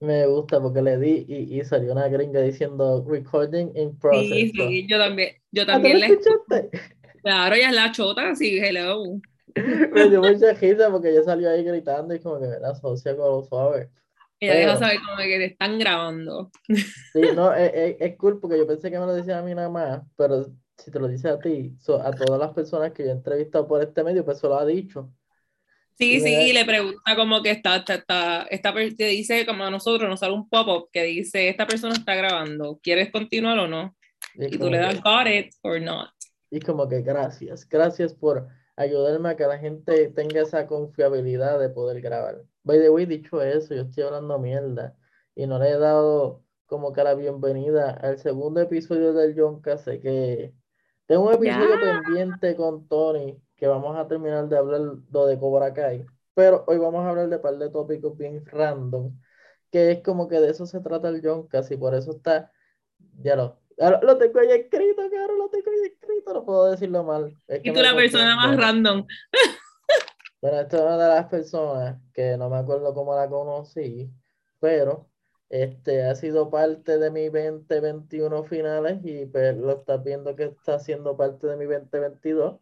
Me gusta porque le di y, y salió una gringa diciendo recording in process. Sí, sí, yo también, yo ¿Ah, ¿tú también le escuchaste? Claro, ella es la chota, sí, hello. Me dio mucha risa porque yo salí ahí gritando y como que la asocia con lo suave. Ella deja saber como que te están grabando. Sí, no, es, es, es cool porque yo pensé que me lo decía a mí nada más, pero si te lo dice a ti, so- a todas las personas que yo he entrevistado por este medio, pues se lo ha dicho. Sí, Y sí, me- y le pregunta como que está, está, está, per- te dice como a nosotros nos sale un pop-up que dice, esta persona está grabando, ¿quieres continuar o no? Y, Y tú le das got it or not. y como que gracias, gracias por ayudarme a que la gente tenga esa confiabilidad de poder grabar. By the way, dicho eso, yo estoy hablando mierda y no le he dado como que la bienvenida al segundo episodio del John Sé que tengo un episodio Ya. pendiente con Tony que vamos a terminar de hablar lo de Cobra Kai, pero hoy vamos a hablar de un par de tópicos bien random, que es como que de eso se trata el John y por eso está, ya lo, lo tengo ahí escrito, cabrón, lo tengo ahí escrito, no puedo decirlo mal. es que Y tú la persona más random. Bueno, esta es una de las personas que no me acuerdo cómo la conocí, pero este ha sido parte de mi 2021 finales y pues lo estás viendo que está siendo parte de mi 2022.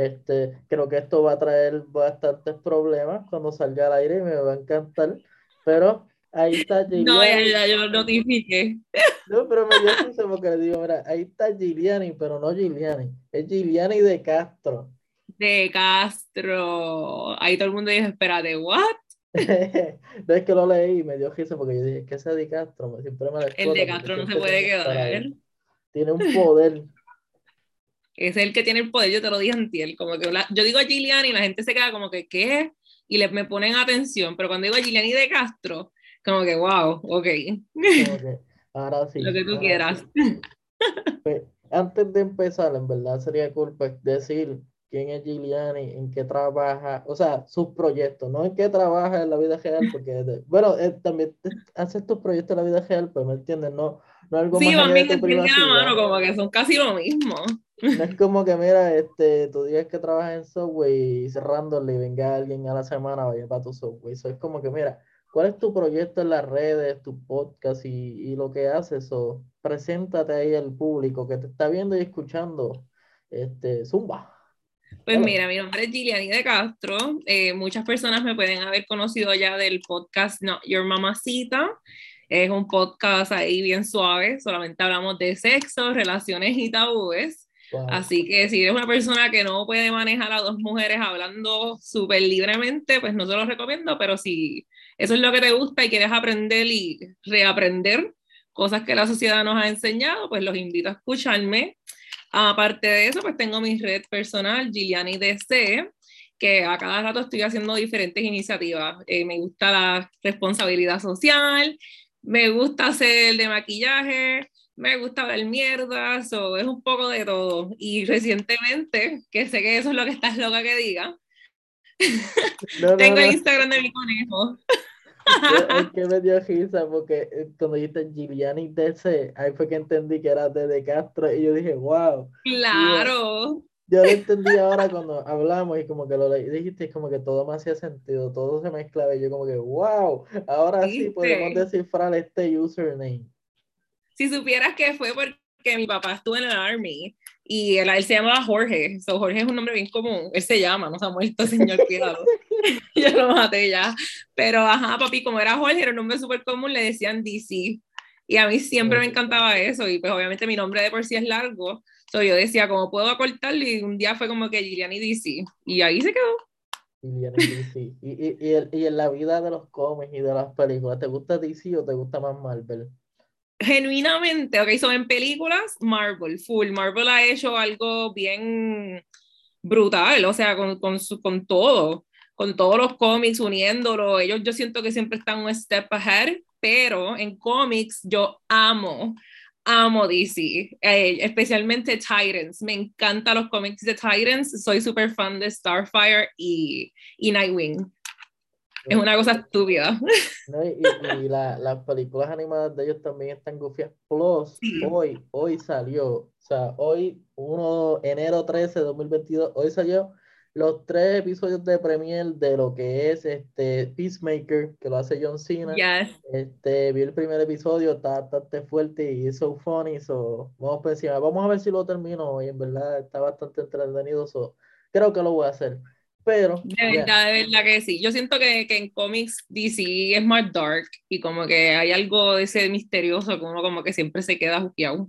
Este, creo que esto va a traer bastantes problemas cuando salga al aire y me va a encantar, pero ahí está No, ya, Giuliani. ya, yo lo notifiqué. No, pero me dio risa porque le digo, mira, ahí está Giuliani, pero no Giuliani, es Giuliani de Castro. De Castro. Ahí todo el mundo dijo, espérate, ¿what? No es que lo leí y me dio risa porque yo dije, ¿qué es de Castro? Siempre me El de Castro no se puede quedar. Tiene un poder. Es el que tiene el poder, yo te lo dije antier, como que la- yo digo a Giuliani y la gente se queda como que, ¿qué? Y le, me ponen atención, pero cuando digo a Giuliani de Castro, como que, wow, ok, que, ahora sí. lo que tú quieras. sí. Pues, antes de empezar, en verdad sería cool pues, decir quién es Giuliani, en qué trabaja, o sea, sus proyectos, no en qué trabaja en la vida real, porque, bueno, eh, también haces tus proyectos en la vida real, pues, ¿me entiendes? No, no algo Sí, más allá van bien, la mano, como que son casi lo mismo. No es como que, mira, este, tú digas que trabajas en Subway y cerrándole y venga alguien a la semana, vaya para tu Subway. Eso es como que, mira, ¿cuál es tu proyecto en las redes, tu podcast y, y lo que haces? O preséntate ahí al público que te está viendo y escuchando. Este, Zumba. Pues mira, mi nombre es Giuliani de Castro. Eh, muchas personas me pueden haber conocido ya del podcast Not Your Mamacita. Es un podcast ahí bien suave, solamente hablamos de sexo, relaciones y tabúes. Así que si eres una persona que no puede manejar a dos mujeres hablando súper libremente, pues no te lo recomiendo, pero si eso es lo que te gusta y quieres aprender y reaprender cosas que la sociedad nos ha enseñado, pues los invito a escucharme. Aparte de eso, pues tengo mi red personal, Giliani DC, que a cada rato estoy haciendo diferentes iniciativas. Eh, me gusta la responsabilidad social, me gusta hacer de maquillaje, me gusta ver mierda, so, es un poco de todo. Y recientemente, que sé que eso es lo que estás loca que diga, No, no, tengo no. el Instagram de mi conejo. Es que me dio risa porque eh, cuando dijiste Giuliani DC, ahí fue que entendí que era de, de Castro y yo dije, wow. Claro. Yo lo entendí ahora cuando hablamos y como que lo dijiste, es como que todo me hacía sentido, todo se mezclaba y yo como que, wow, ahora sí podemos descifrar este username. Si supieras que fue porque mi papá estuvo en el Army y él, él se llamaba Jorge, so, Jorge es un nombre bien común, él se llama, no se ha muerto, señor, cuidado. Yo lo maté ya. Pero ajá, papi, como era Jorge, era un nombre súper común, le decían DC. Y a mí siempre me encantaba eso, y pues obviamente mi nombre de por sí es largo, so, yo decía, ¿cómo puedo acortarlo? Y un día fue como que Giliani DC, y ahí se quedó. Y, y, y, el- y en la vida de los cómics y de las películas, ¿te gusta DC o te gusta más Marvel? Genuinamente, ok, son en películas, Marvel, full. Marvel ha hecho algo bien brutal, o sea, con, con, su- con todo, con todos los cómics, uniéndolo. Ellos yo siento que siempre están un step ahead, pero en cómics yo amo, amo DC, eh, especialmente Titans. Me encantan los cómics de Titans, soy súper fan de Starfire y, y Nightwing. Es una cosa estúpida. ¿no? Y, y- la- las películas animadas de ellos también están gufias. Plus, Sí. hoy, hoy salió, o sea, hoy, 1 enero 13 de 2022, hoy salió los tres episodios de Premiere de lo que es este Peacemaker, que lo hace John Cena. Este, vi el primer episodio, está bastante fuerte y so funny, so, vamos encima. Vamos a ver si lo termino hoy, en verdad está bastante entretenido, so, creo que lo voy a hacer. Pero. De verdad, de verdad que sí. Yo siento que, que, en cómics DC es más dark y como que hay algo de ese misterioso que uno como que siempre se queda juqueado.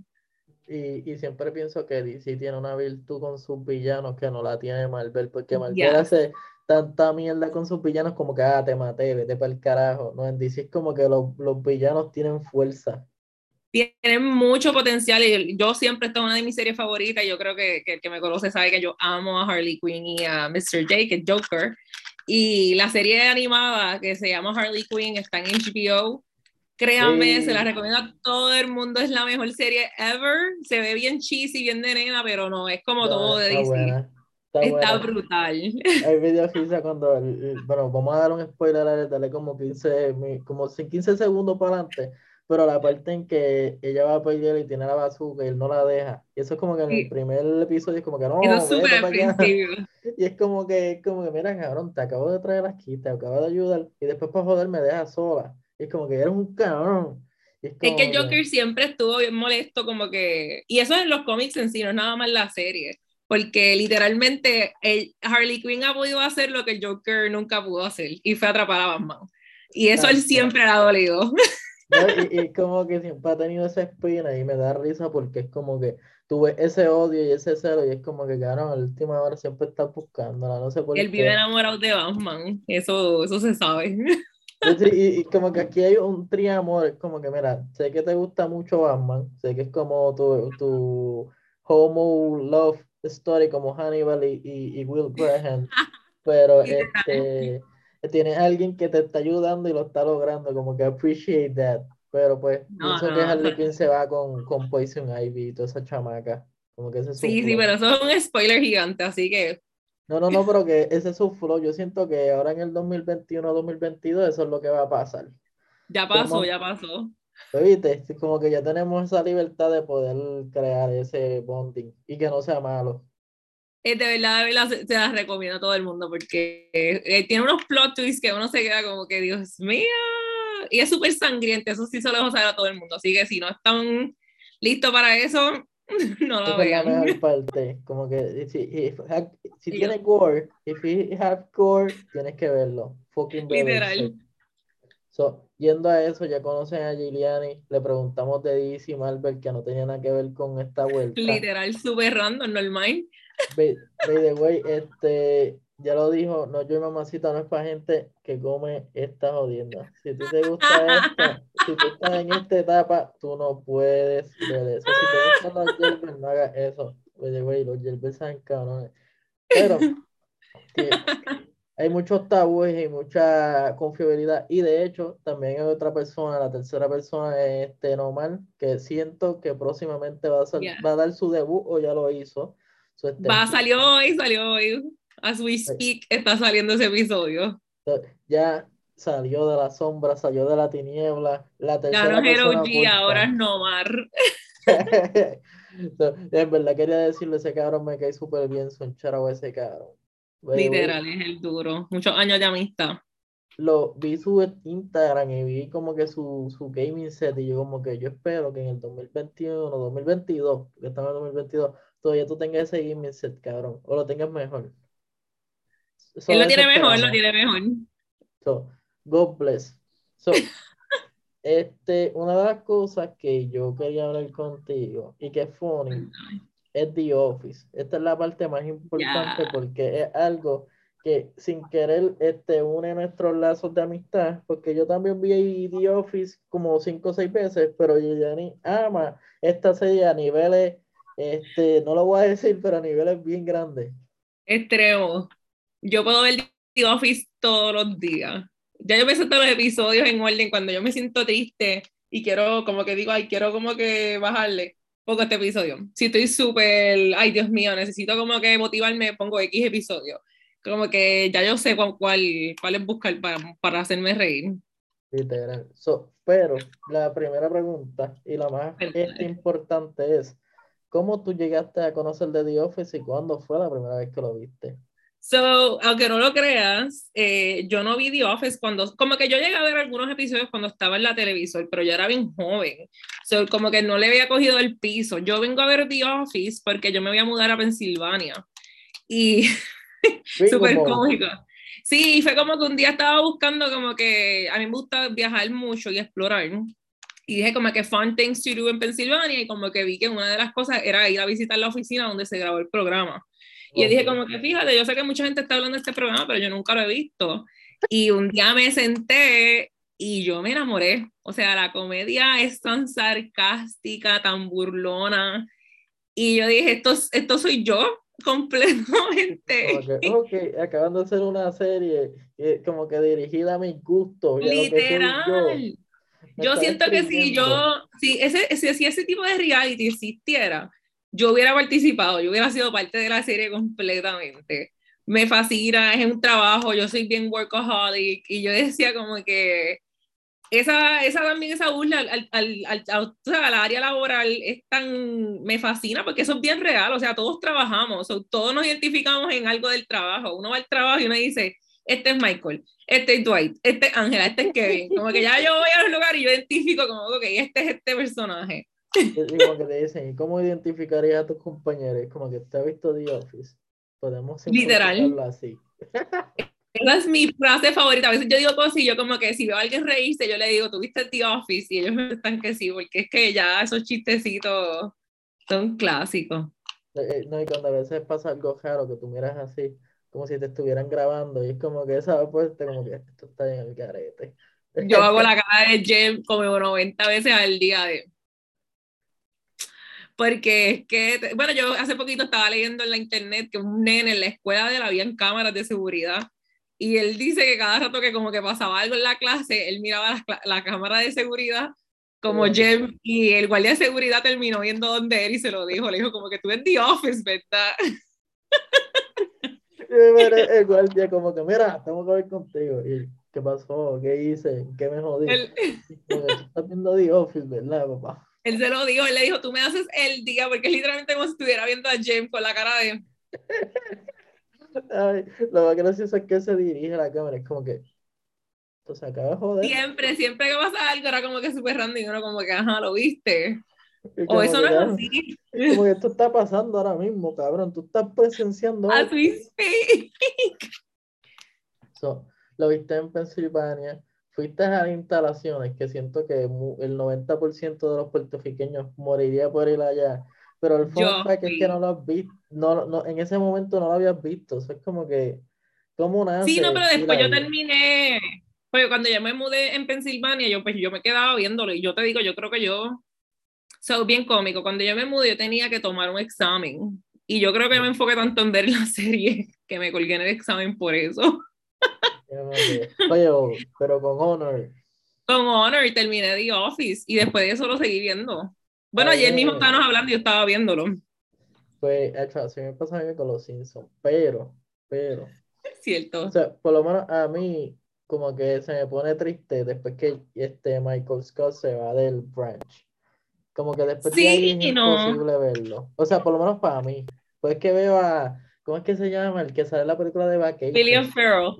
Y, y, siempre pienso que DC tiene una virtud con sus villanos que no la tiene Marvel, porque Marvel hace tanta mierda con sus villanos como que, ah, te maté, vete para el carajo. No, en DC es como que los, los villanos tienen fuerza tienen mucho potencial y yo siempre esta es una de mis series favoritas. Yo creo que, que el que me conoce sabe que yo amo a Harley Quinn y a Mr. J, que es Joker. Y la serie animada que se llama Harley Quinn está en HBO. Créanme, se la recomiendo a todo el mundo. Es la mejor serie ever. Se ve bien cheesy, bien de nena, pero no, es como todo de DC. Está, brutal. Hay videos que dice cuando, bueno, vamos a dar un spoiler, dale como 15, como 15 segundos para adelante pero la parte en que ella va a pelear y tiene la bazooka y él no la deja. Y eso es como que en el primer episodio es como que no. es súper Y es como que, como que, mira, cabrón, te acabo de traer aquí, te acabo de ayudar, y después para joder me dejas sola. Y es como que eres un cabrón. es, que Joker siempre estuvo bien molesto, como que. Y eso en los cómics en sí, no es nada más la serie. Porque literalmente el Harley Quinn ha podido hacer lo que el Joker nunca pudo hacer, y fue atrapar a Batman. Y eso él siempre le ha dolido. Y, como que siempre ha tenido esa espina y me da risa porque es como que tuve ese odio y ese celo y es como que, claro, en la última hora siempre está buscándola, no sé por Él vive enamorado de Batman, eso, eso se sabe. y, y, como que aquí hay un triamor, es como que, mira, sé que te gusta mucho Batman, sé que es como tu, tu homo love story como Hannibal y, y Will Graham, pero este tienes a alguien que te está ayudando y lo está logrando, como que appreciate that. Pero pues, pienso que Harley Quinn se va con, con Poison Ivy y toda esa chamaca. Como que ese sí, sí, pero eso es un spoiler gigante, así que. No, no, no, pero que ese es su flow. Yo siento que ahora en el 2021-2022 eso es lo que va a pasar. Ya pasó, ya pasó. ¿Viste? Como que ya tenemos esa libertad de poder crear ese bonding y que no sea malo. Eh, de verdad, de verdad, se, las recomiendo a todo el mundo porque eh, tiene unos plot twists que uno se queda como que, Dios mío, y es súper sangriente, eso sí se lo dejo saber a todo el mundo, así que si no están listos para eso, no lo vean. parte, como que si, si tiene gore, if you have gore, tienes que verlo, fucking Literal. So, yendo a eso, ya conocen a Giuliani, le preguntamos de DC Marvel que no tenía nada que ver con esta vuelta. Literal, súper random, normal. By, the way, este, ya lo dijo, no, yo y mamacita no es para gente que come esta jodienda. Si ti te gusta esto, si tú estás en esta etapa, tú no puedes ver eso. Si te gustan los yerbes, no hagas eso. By the way, los yerbes saben cabrones. Pero hay muchos tabúes y mucha confiabilidad. Y de hecho, también hay otra persona, la tercera persona es este que siento que próximamente va a, va a dar su debut o ya lo hizo Va, salió hoy, salió hoy. As we speak, está saliendo ese episodio. Ya salió de la sombra, salió de la tiniebla. La ya no es G, ahora es Nomar. en verdad quería decirle, ese cabrón me cae súper bien, son charo ese cabrón. Literal, es el duro. Muchos años de amistad. Lo vi su Instagram y vi como que su, su gaming set y yo como que yo espero que en el 2021, 2022, porque estamos en 2022, todavía tú tengas ese gaming set, cabrón, o lo tengas mejor. él lo tiene mejor, lo tiene mejor. So, God bless. So, este, una de las cosas que yo quería hablar contigo y que es funny es The Office. Esta es la parte más importante porque es algo que sin querer este, une nuestros lazos de amistad, porque yo también vi The Office como cinco o seis veces, pero ni ama esta serie a niveles este, no lo voy a decir, pero a niveles bien grandes. Extremo. Yo puedo ver The Office todos los días. Ya yo me siento los episodios en orden cuando yo me siento triste y quiero, como que digo, ay, quiero como que bajarle poco este episodio. Si estoy súper, ay, Dios mío, necesito como que motivarme, pongo X episodio. Como que ya yo sé cuál, cuál, es buscar para, para hacerme reír. Literal. pero la primera pregunta y la más este, importante es, ¿Cómo tú llegaste a conocer de The Office y cuándo fue la primera vez que lo viste? So, aunque no lo creas, eh, yo no vi The Office cuando, como que yo llegué a ver algunos episodios cuando estaba en la televisor, pero yo era bien joven. So, como que no le había cogido el piso. Yo vengo a ver The Office porque yo me voy a mudar a Pensilvania. Y súper cómico. Sí, fue como que un día estaba buscando como que a mí me gusta viajar mucho y explorar. Y dije como que fun things to do en Pensilvania y como que vi que una de las cosas era ir a visitar la oficina donde se grabó el programa. Y yo dije como que fíjate, yo sé que mucha gente está hablando de este programa, pero yo nunca lo he visto. Y un día me senté y yo me enamoré. O sea, la comedia es tan sarcástica, tan burlona. Y yo dije, esto, esto soy yo completamente. Ok, acaban de hacer una serie eh, como que dirigida a mi gusto Literal. Yo, siento que si yo, si ese, si ese tipo de reality existiera, yo hubiera participado, yo hubiera sido parte de la serie completamente. Me fascina, es un trabajo, yo soy bien workaholic y yo decía como que esa, esa también, esa burla al, al, al, al, área laboral es tan, me fascina porque eso es bien real, o sea, todos trabajamos, o todos nos identificamos en algo del trabajo, uno va al trabajo y uno dice, este es Michael, este es Dwight, este es Ángela, este es Kevin, como que ya yo voy a los lugares y yo identifico como, ok, este es este personaje. Y como que te dicen, ¿cómo identificarías a tus compañeros? Como que te ha visto The Office. Podemos Literal. así. Esa es mi frase favorita. A veces yo digo cosas y yo como que si veo a alguien reírse, yo le digo, ¿tuviste The Office? Y ellos me están que sí, porque es que ya esos chistecitos son clásicos. Eh, eh, no, y cuando a veces pasa algo raro que tú miras así, como si te estuvieran grabando, y es como que esa pues como que esto está en el carete. Yo hago la cara de Jem como 90 veces al día de porque es que, bueno, yo hace poquito estaba leyendo en la internet que un nene en la escuela de él habían cámaras de seguridad y él dice que cada rato que como que pasaba algo en la clase, él miraba la, la cámara de seguridad como Jem y el guardia de seguridad terminó viendo dónde él y se lo dijo, le dijo como que tú en The Office, ¿verdad? El guardia como que, mira, tengo que ver contigo. Y, ¿Qué pasó? ¿Qué hice? ¿Qué me jodí? El... estás viendo The Office, ¿verdad, papá? Él se lo dijo, él le dijo, tú me haces el día, porque es literalmente como si estuviera viendo a James con la cara de... Ay, lo más gracioso es que se dirige a la cámara, es como que... Esto se acaba de joder. Siempre, siempre que pasa algo era como que súper random, uno como que, ajá, lo viste. O eso no es así. Como que esto está pasando ahora mismo, cabrón. Tú estás presenciando. As we speak. So, lo viste en Pensilvania fuiste a las instalaciones, que siento que el 90% de los puertorriqueños moriría por ir allá, pero el fondo es que no lo has visto, no, no, en ese momento no lo habías visto, es como que, ¿cómo nada Sí, no, pero después yo terminé, pues cuando yo me mudé en Pensilvania, yo pues yo me quedaba viéndolo y yo te digo, yo creo que yo, soy bien cómico, cuando yo me mudé yo tenía que tomar un examen y yo creo que me enfoqué tanto en ver la serie que me colgué en el examen por eso. Oye, pero con Honor. Con Honor y terminé The Office y después de eso lo seguí viendo. Bueno, ayer mismo estábamos hablando y yo estaba viéndolo. Pues, así me pasa a mí con los Simpsons, pero, pero. Cierto. O sea, por lo menos a mí, como que se me pone triste después que este Michael Scott se va del branch. Como que después de ahí es imposible verlo. O sea, por lo menos para mí. Pues que veo a. ¿Cómo es que se llama? El que sale en la película de Vacation. William Farrell.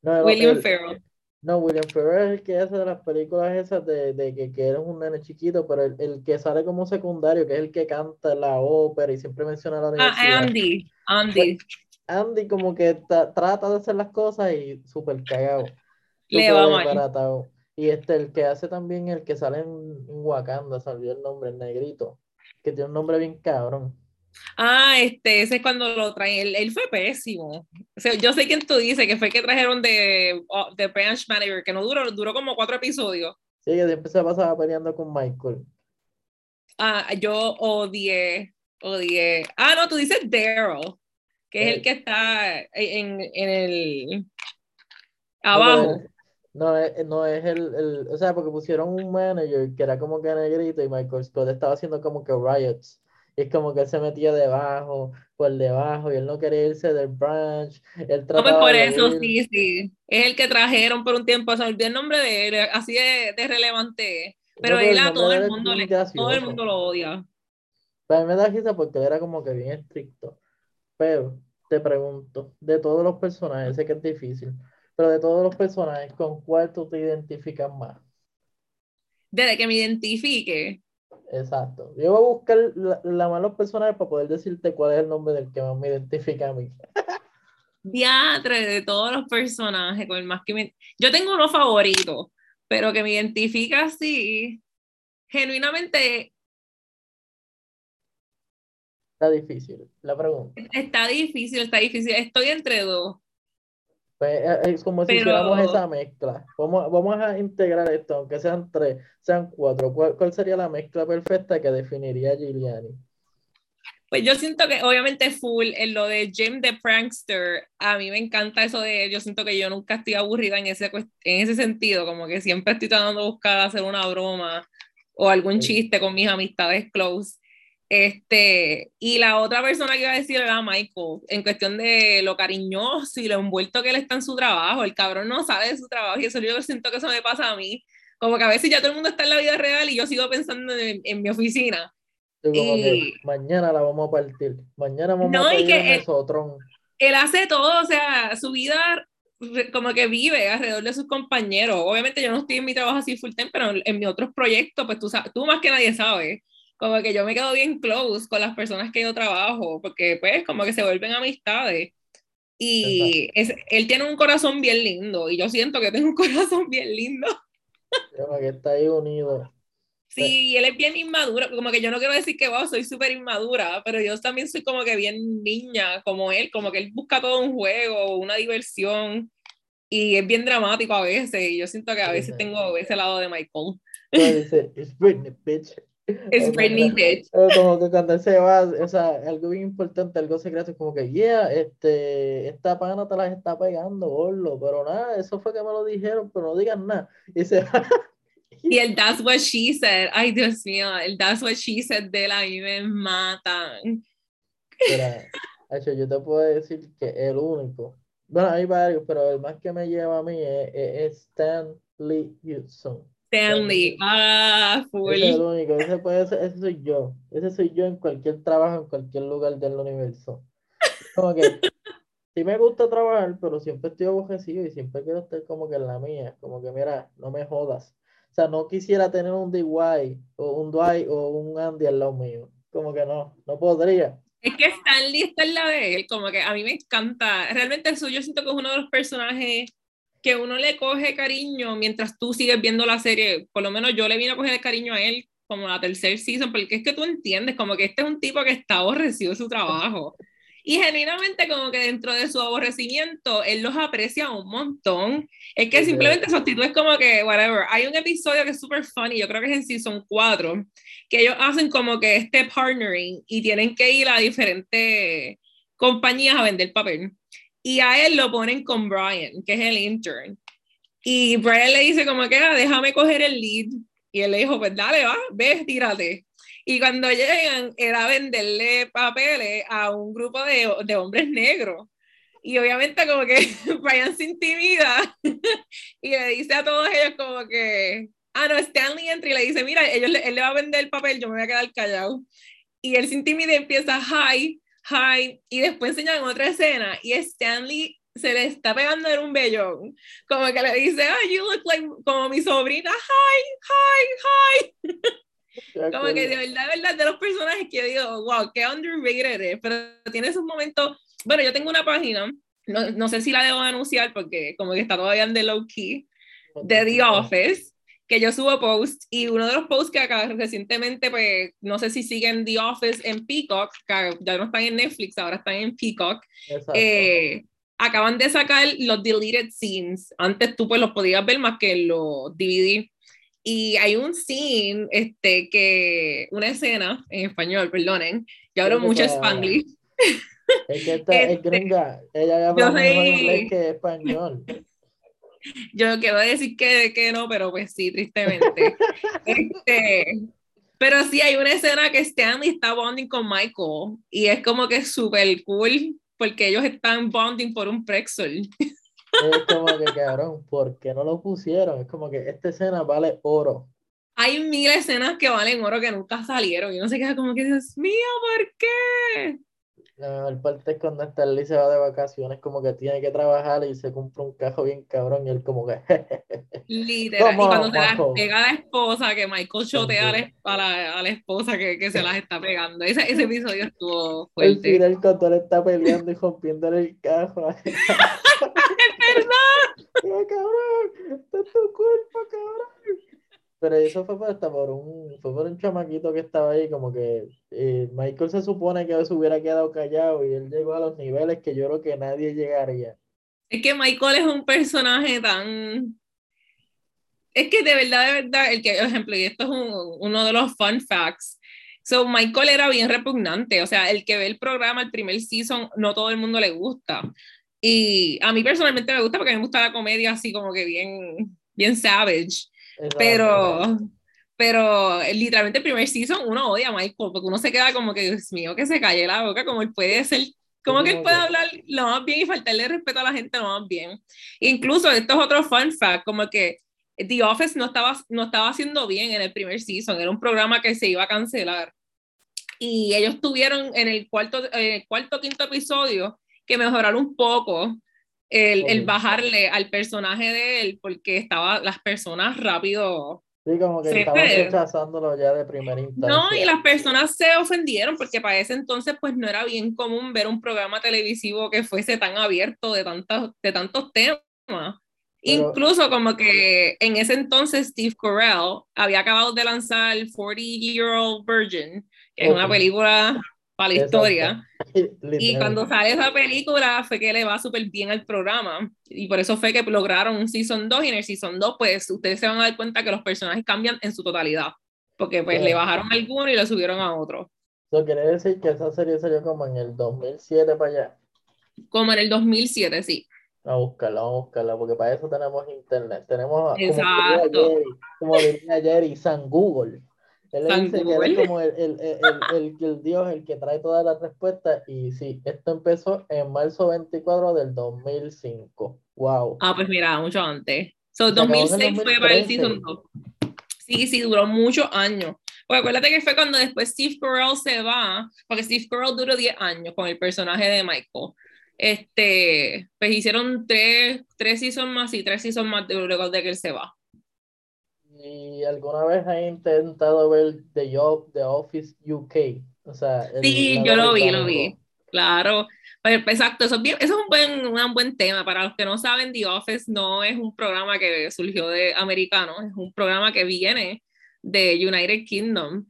No, William Farrell. No, William Farrell es el que hace de las películas esas de, de que, que, eres un nene chiquito, pero el, el, que sale como secundario, que es el que canta la ópera y siempre menciona la ah, universidad. Ah, Andy, Andy. Pues, Andy como que trata de hacer las cosas y súper cagado. Le va mal. Y este, el que hace también, el que sale en, Wakanda, salió el nombre, el negrito, que tiene un nombre bien cabrón. Ah, este, ese es cuando lo traen. Él, fue pésimo. O sea, yo sé quién tú dices, que fue que trajeron de, oh, de Branch Manager, que no duró, duró como cuatro episodios. Sí, que siempre se pasaba peleando con Michael. Ah, yo odié, odié. Ah, no, tú dices Daryl, que es el que está en, en el. abajo. No, es, no es el, el, o sea, porque pusieron un manager que era como que negrito y Michael Scott estaba haciendo como que riots es como que él se metía debajo, por debajo, y él no quería irse del branch. Él no, pues por eso, sí, sí. Es el que trajeron por un tiempo, se olvidó el nombre de él, así de, de relevante. Pero él a todo el mundo le, todo el mundo lo odia. Pero a mí me da risa porque él era como que bien estricto. Pero te pregunto, de todos los personajes, sé que es difícil, pero de todos los personajes, ¿con cuál tú te identificas más? Desde que me identifique. Exacto. Yo voy a buscar la, la personajes para poder decirte cuál es el nombre del que más me identifica a mí. Diatre de todos los personajes, con el más que me... Yo tengo uno favorito, pero que me identifica así, genuinamente Está difícil la pregunta. Está difícil, está difícil. Estoy entre dos. Pues, eh, es como si Pero- hiciéramos esa mezcla. Vamos, vamos a integrar esto, aunque sean tres, sean cuatro. ¿Cuál, cuál sería la mezcla perfecta que definiría Giuliani? Pues yo siento que obviamente full en lo de Jim the Prankster, a mí me encanta eso de, yo siento que yo nunca estoy aburrida en ese, en ese sentido, como que siempre estoy tratando de buscar hacer una broma o algún Sí. chiste con mis amistades close. Este, y la otra persona que iba a decir era Michael, en cuestión de lo cariñoso y lo envuelto que él está en su trabajo. El cabrón no sabe de su trabajo y eso yo siento que eso me pasa a mí. Como que a veces ya todo el mundo está en la vida real y yo sigo pensando en, en mi oficina. Y- mañana la vamos a partir. Mañana vamos No, a el el- mesotrón. él hace todo, o sea, su vida como que vive alrededor de sus compañeros. Obviamente yo no estoy en mi trabajo así full time, pero en, en mis otros proyectos, pues tú, tú más que nadie sabes, como que yo me quedo bien close con las personas que yo trabajo, porque pues como que se vuelven amistades. Y es- él tiene un corazón bien lindo, y yo siento que tengo un corazón bien lindo. Como que está ahí unido. Sí, y él es bien inmaduro, como que yo no quiero decir que, wow, soy súper inmadura, pero yo también soy como que bien niña, como él, como que él busca todo un juego, una diversión, y es bien dramático a veces, y yo siento que a veces sí. tengo ese lado de Michael. Dice, it's Britney, bitch. Es eh, Como que cuando él se va, o sea, algo bien importante, algo secreto, es como que, yeah, este, esta pana te las está pegando, gordo, pero nada, eso fue que me lo dijeron, pero no digan nada. Y se va. Y el That's What She Said, ay Dios mío, el That's What She Said de él a mí me matan. Mira, yo te puedo decir que el único, bueno, hay varios, pero el más que me lleva a mí es, es- es Stan Lee Hudson. Stanley, ah, full. Ese es el único, ese, puede ser- ese soy yo. Ese soy yo en cualquier trabajo, en cualquier lugar del universo. Como que sí me gusta trabajar, pero siempre estoy aborrecido y siempre quiero estar como que en la mía. Como que, mira, no me jodas. O sea, no quisiera tener un DY o un Dwight o un Andy al lado mío. Como que no, no podría. Es que Stanley está en la de él, como que a mí me encanta. Realmente eso yo siento que es uno de los personajes que uno le coge cariño mientras tú sigues viendo la serie. Por lo menos yo le vine a coger cariño a él como la tercera season, porque es que tú entiendes, como que este es un tipo que está aborrecido de su trabajo. Y genuinamente como que dentro de su aborrecimiento, él los aprecia un montón. Es que simplemente su actitud es como que, whatever. Hay un episodio que es súper funny, yo creo que es en season 4, que ellos hacen como que este partnering y tienen que ir a diferentes compañías a vender papel. Y a él lo ponen con Brian, que es el intern. Y Brian le dice como que, "Ah, déjame coger el lead. Y él le dijo, pues dale, va, ve, tírate. Y cuando llegan, era venderle papeles a un grupo de, de hombres negros. Y obviamente como que Brian se intimida y le dice a todos ellos como que, ah, no, Stanley entra y le dice, mira, ellos, él le va a vender el papel, yo me voy a quedar callado. Y él se intimida y empieza, hi, hi, y después enseñan otra escena y Stanley se le está pegando en un vellón, como que le dice, ah, you look like, como mi sobrina, hi, hi, hi. Como que de verdad, de verdad, de los personajes que yo digo, wow, qué underrated es, pero tiene esos momentos, bueno, yo tengo una página, no, no sé si la debo anunciar porque como que está todavía en the low key, de The Office, que yo subo posts y uno de los posts que acá recientemente, pues, no sé si siguen The Office en Peacock, que ya no están en Netflix, ahora están en Peacock, eh, acaban de sacar los deleted scenes. Antes tú pues los podías ver más que los DVD. Y hay un scene, este, que, una escena, en español, perdonen, yo hablo mucho para- Spanglish. Es que esta es este, gringa. Ella habla mejor soy- inglés que español. Yo quiero decir que, que no, pero pues sí, tristemente. este, pero sí hay una escena que Stanley está bonding con Michael y es como que súper cool porque ellos están bonding por un pretzel. Es como que, cabrón, ¿por qué no lo pusieron? Es como que esta escena vale oro. Hay mil escenas que valen oro que nunca salieron y uno se queda como que, Dios mío, ¿por qué? La mejor parte es cuando Starly se va de vacaciones, como que tiene que trabajar y se compra un cajo bien cabrón y él como que... Literal. Y ¿Cómo, cuando se la majo? pega a la esposa, que Michael chotea a la, a la, a la esposa que, que se las está pegando. Ese, ese episodio estuvo fuerte. final cuando él está peleando y rompiéndole el cajo. ¡Es verdad! ¡Mira, cabrón! ¡Está en tu cuerpo, cabrón! Pero eso fue por, hasta por un, fue por un chamaquito que estaba ahí, como que eh, Michael se supone que se hubiera quedado callado y él llegó a los niveles que yo creo que nadie llegaría. Es que Michael es un personaje tan... Es que de verdad, de verdad, el que, por ejemplo, y esto es un- uno de los fun facts. So, Michael era bien repugnante, o sea, el que ve el programa, el primer season, no todo el mundo le gusta. Y a mí personalmente me gusta porque me gusta la comedia así como que bien, bien savage. Exacto. Pero, pero eh, literalmente el primer season uno odia a Michael porque uno se queda como que, Dios mío, que se calle la boca, como él puede ser, como que él puede hablar lo más bien y faltarle respeto a la gente lo más bien. Incluso esto es otro fun fact, como que The Office no estaba, no estaba haciendo bien en el primer season, era un programa que se iba a cancelar. Y ellos tuvieron en el cuarto, en el cuarto quinto episodio que mejorar un poco el, el bajarle al personaje de él porque estaba las personas rápido Sí, como que se estaban fue. rechazándolo ya de primera instancia. no y las personas se ofendieron porque para ese entonces pues no era bien común ver un programa televisivo que fuese tan abierto de tantos de tantos temas Pero- incluso como que en ese entonces Steve Carell había acabado de lanzar 40 Year Old Virgin que es una película para la Exacto. historia y cuando sale esa película fue que le va súper bien al programa y por eso fue que lograron un Season 2 y en el Season 2 pues ustedes se van a dar cuenta que los personajes cambian en su totalidad porque pues Sí. le bajaron a alguno y le subieron a otro. Eso quiere decir que esa serie salió como en el 2007 para allá. Como en el 2007, sí. A buscarla, a buscarla, porque para eso tenemos internet. Tenemos, como diría Exacto. Como diría Jerry, San Google. Él le dice que él es como el, el, el, el, Dios, el que trae todas las respuestas. Y sí, esto empezó en marzo 24 del 2005. Wow. Ah, pues mira, mucho antes. So, Se acabó en el 2006 fue para el 2013. Season 2. Sí, sí, duró muchos años. Porque acuérdate que fue cuando después Steve Carell se va, porque Steve Carell duró 10 años con el personaje de Michael. Este, pues hicieron tres, tres seasons más y tres seasons más de- luego de que él se va. ¿Y alguna vez has intentado ver The, O- The Office UK? O sea, Sí, yo lo vi, lo vi. Claro. Pues, exacto, eso es, bien- eso es un buen, un buen tema. Para los que no saben, The Office no es un programa que surgió de americano, es un programa que viene de United Kingdom.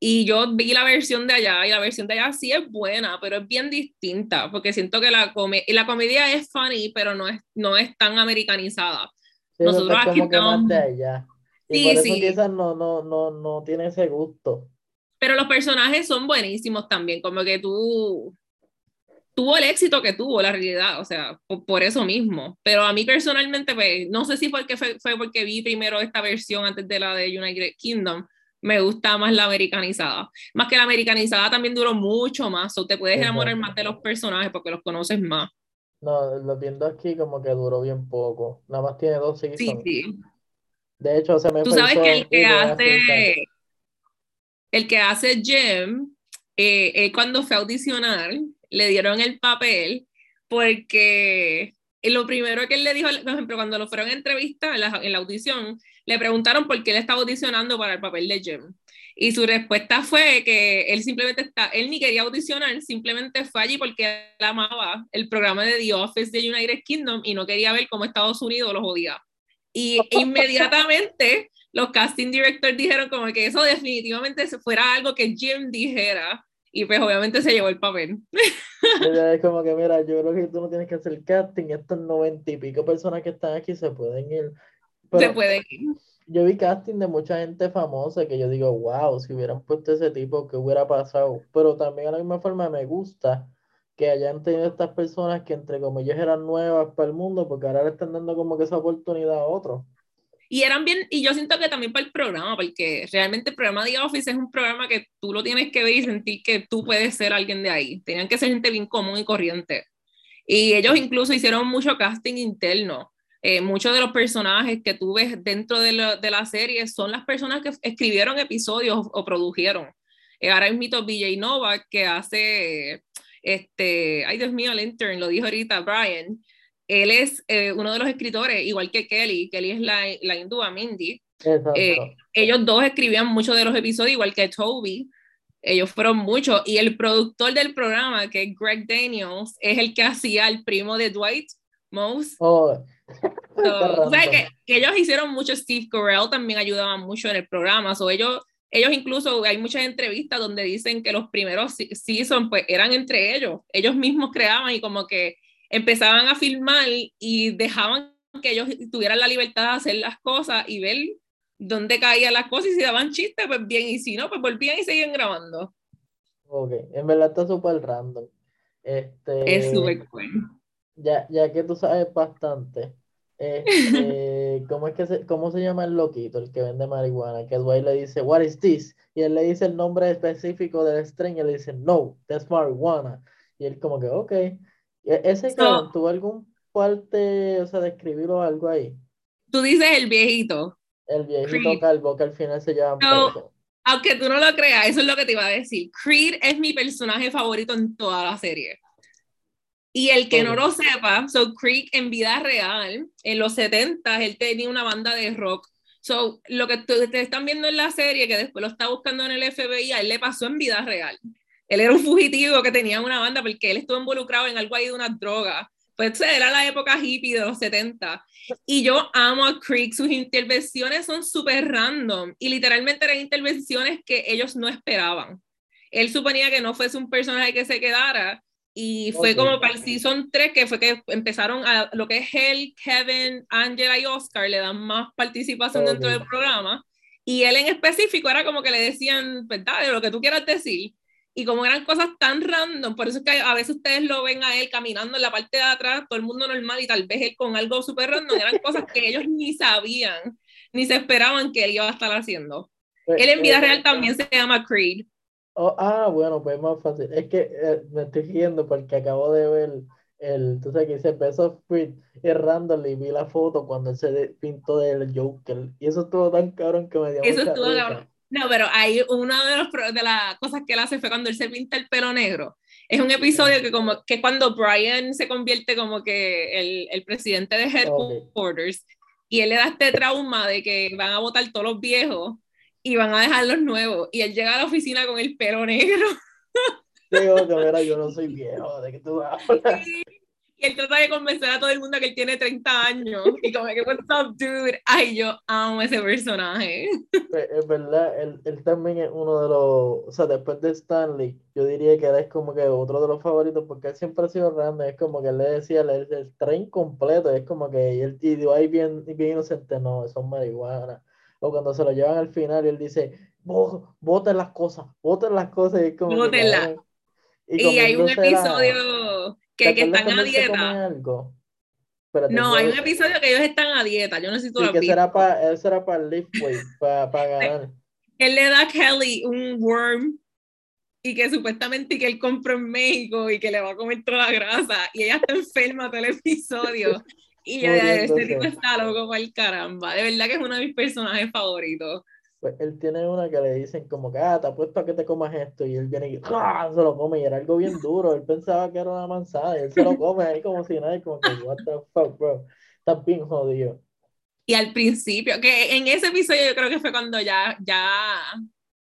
Y yo vi la versión de allá, y la versión de allá sí es buena, pero es bien distinta, porque siento que la, come y la comedia es funny, pero no es, no es tan americanizada. Sí, Nosotros aquí estamos- de allá. Y Sí, por eso sí. quizás no, no, no, no tiene ese gusto. Pero los personajes son buenísimos también, como que tú tuvo el éxito que tuvo, la realidad, o sea, por, por eso mismo. Pero a mí personalmente, pues, no sé si fue, que fue, fue porque vi primero esta versión antes de la de United Kingdom, me gusta más la americanizada. Más que la americanizada también duró mucho más, o te puedes enamorar más de los personajes porque los conoces más. No, lo viendo aquí como que duró bien poco. Nada más tiene dos Sí, seasons. sí. De hecho, se me Tú sabes que el que hace el que hace Jim, eh, él cuando fue a audicionar, le dieron el papel porque lo primero que él le dijo, por ejemplo, cuando lo fueron a entrevistar en la, en la audición, le preguntaron por qué él estaba audicionando para el papel de Jim. Y su respuesta fue que él simplemente está, él ni quería audicionar, simplemente fue allí porque él amaba el programa de The Office de United Kingdom y no quería ver cómo Estados Unidos los odiaba. Y inmediatamente los casting directors dijeron como que eso definitivamente fuera algo que Jim dijera. Y pues obviamente se llevó el papel. Ella es como que, mira, yo creo que tú no tienes que hacer casting. Estos noventa y pico personas que están aquí se pueden ir. se Pero puede ir. yo vi casting de mucha gente famosa que yo digo, wow, si hubieran puesto ese tipo, ¿qué hubiera pasado? Pero también a la misma forma me gusta que hayan tenido estas personas que entre comillas eran nuevas para el mundo, porque ahora le están dando como que esa oportunidad a otros. Y eran bien, y yo siento que también para el programa, porque realmente el programa de Office es un programa que tú lo tienes que ver y sentir que tú puedes ser alguien de ahí. Tenían que ser gente bien común y corriente. Y ellos incluso hicieron mucho casting interno. Eh, muchos de los personajes que tú ves dentro de la, de la serie son las personas que escribieron episodios o produjeron. Eh, ahora mismo BJ Nova, que hace este, ay Dios mío, el intern, lo dijo ahorita Brian, él es eh, uno de los escritores, igual que Kelly, Kelly es la, la hindúa Mindy. Eh, ellos dos escribían muchos de los episodios, igual que Toby. Ellos fueron muchos. Y el productor del programa, que es Greg Daniels, es el que hacía el primo de Dwight Mouse. Oh. o sea, que, ellos hicieron mucho. Steve Carell también ayudaba mucho en el programa. O ellos, ellos incluso, hay muchas entrevistas donde dicen que los primeros seasons pues, eran entre ellos. Ellos mismos creaban y como que empezaban a filmar y dejaban que ellos tuvieran la libertad de hacer las cosas y ver dónde caían las cosas y si daban chistes, pues bien, y si no, pues volvían y seguían grabando. Ok, en verdad está súper random. Este, es súper bueno. Ya, ya que tú sabes bastante, este, ¿cómo, es que se, ¿cómo se llama el loquito, el que vende marihuana? Que Dwight le dice, what is this? Y él le dice el nombre específico del string y le dice, no, that's marijuana. Y él como que, ok. E, ¿Ese so, tuvo algún parte, o sea, de escribirlo algo ahí? Tú dices el viejito. El viejito calvo que al final se llama. No, aunque tú no lo creas, eso es lo que te iba a decir. Creed es mi personaje favorito en toda la serie. Y el que no lo sepa, so Creed en vida real, en los 70 él tenía una banda de rock. So, lo que ustedes están viendo en la serie, que después lo está buscando en el FBI, a él le pasó en vida real. Él era un fugitivo que tenía una banda porque él estuvo involucrado en algo ahí de una droga. Pues era la época hippie de los 70. Y yo amo a Creek, sus intervenciones son súper random y literalmente eran intervenciones que ellos no esperaban. Él suponía que no fuese un personaje que se quedara y fue como para el season 3 que fue que empezaron a lo que es él, Kevin, Angela y Oscar le dan más participación dentro del programa y él en específico era como que le decían, ¿verdad? De lo que tú quieras decir y como eran cosas tan random, por eso es que a veces ustedes lo ven a él caminando en la parte de atrás, todo el mundo normal y tal vez él con algo súper random, eran cosas que ellos ni sabían, ni se esperaban que él iba a estar haciendo. Pues, él en vida eh, real también se llama Creed. Oh, ah, bueno, pues es más fácil. Es que eh, me estoy riendo porque acabo de ver el, tú sabes que dice Best of Creed y random y vi la foto cuando él se pintó del Joker y eso estuvo tan cabrón que me dio Eso estuvo cabrón. No, pero hay una de, los, de las cosas que él hace fue cuando él se pinta el pelo negro. Es un episodio que como que cuando Brian se convierte como que el, el presidente de Headquarters y él le da este trauma de que van a votar todos los viejos y van a dejar los nuevos y él llega a la oficina con el pelo negro. Digo mira, yo no soy viejo, de que tú hablas. Y él trata de convencer a todo el mundo que él tiene 30 años. Y como que, what's up, dude? Ay, yo amo ese personaje. Pues, es verdad, él, él, también es uno de los, o sea, después de Stanley, yo diría que él es como que otro de los favoritos, porque él siempre ha sido random, es como que él le decía el, el tren completo, es como que él, y ahí bien, bien inocente, no, son marihuana. O cuando se lo llevan al final y él dice, voten las cosas, voten las cosas. Y, como y, y hay un episodio que, que están a dieta. no, hay un episodio que ellos están a dieta. Yo no sé si tú lo que será para será para el lift para, para ganar. Él le da a Kelly un worm y que supuestamente que él compró en México y que le va a comer toda la grasa y ella está enferma todo el episodio. Y yo, este tipo está loco para el caramba. De verdad que es uno de mis personajes favoritos pues él tiene una que le dicen como que, ah, te apuesto a que te comas esto, y él viene y ¡ah! se lo come, y era algo bien duro, él pensaba que era una manzana, y él se lo come ahí como si nada, y como que, what the fuck, bro, está bien jodido. Y al principio, que en ese episodio yo creo que fue cuando ya, ya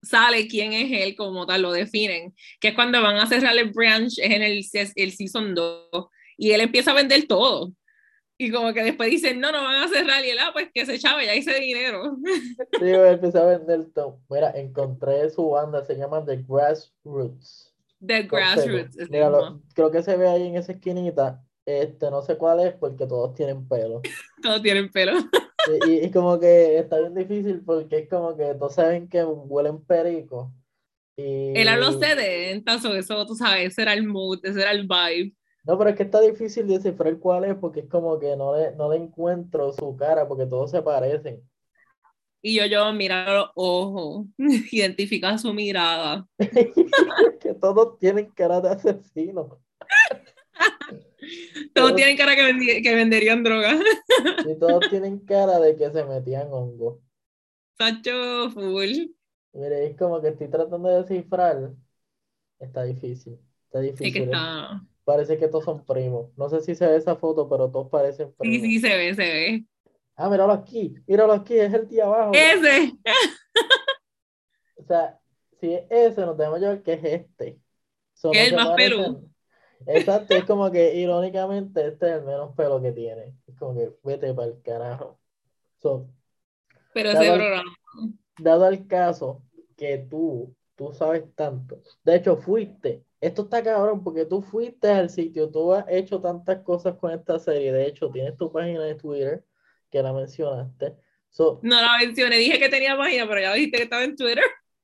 sale quién es él como tal, lo definen, que es cuando van a cerrar el branch, es en el, el season 2, y él empieza a vender todo y como que después dicen, no, no van a cerrar, y él, ah, pues que se echaba ya hice dinero. Sí, empezó a vender todo. Mira, encontré su banda, se llama The Grassroots. The Grassroots. Mira, creo que se ve ahí en esa esquinita. Este, no sé cuál es porque todos tienen pelo. todos tienen pelo. y, y, como que está bien difícil porque es como que todos saben que huelen perico. Y... Él habló de entonces eso tú sabes, ese era el mood, ese era el vibe. No, pero es que está difícil descifrar cuál es porque es como que no le, no le encuentro su cara porque todos se parecen. Y yo, yo, mira los ojos, identifica su mirada. que todos tienen cara de asesino. todos tienen cara que, que venderían droga. y todos tienen cara de que se metían hongo. Sacho full. Mire, es como que estoy tratando de descifrar. Está difícil. Está difícil. ¿eh? Parece que todos son primos. No sé si se ve esa foto, pero todos parecen primos. Sí, sí, se ve, se ve. Ah, míralo aquí, míralo aquí, es el tío abajo. Ese. o sea, si es ese, nos debemos llevar que es este. que es el más peludo. Exacto, es como que irónicamente este es el menos pelo que tiene. Es como que vete para el carajo. Pero ese programa. Dado el caso que tú, tú sabes tanto. De hecho, fuiste. Esto está cabrón porque tú fuiste al sitio, tú has hecho tantas cosas con esta serie. De hecho, tienes tu página de Twitter que la mencionaste. no la mencioné, dije que tenía página, pero ya dijiste que estaba en Twitter.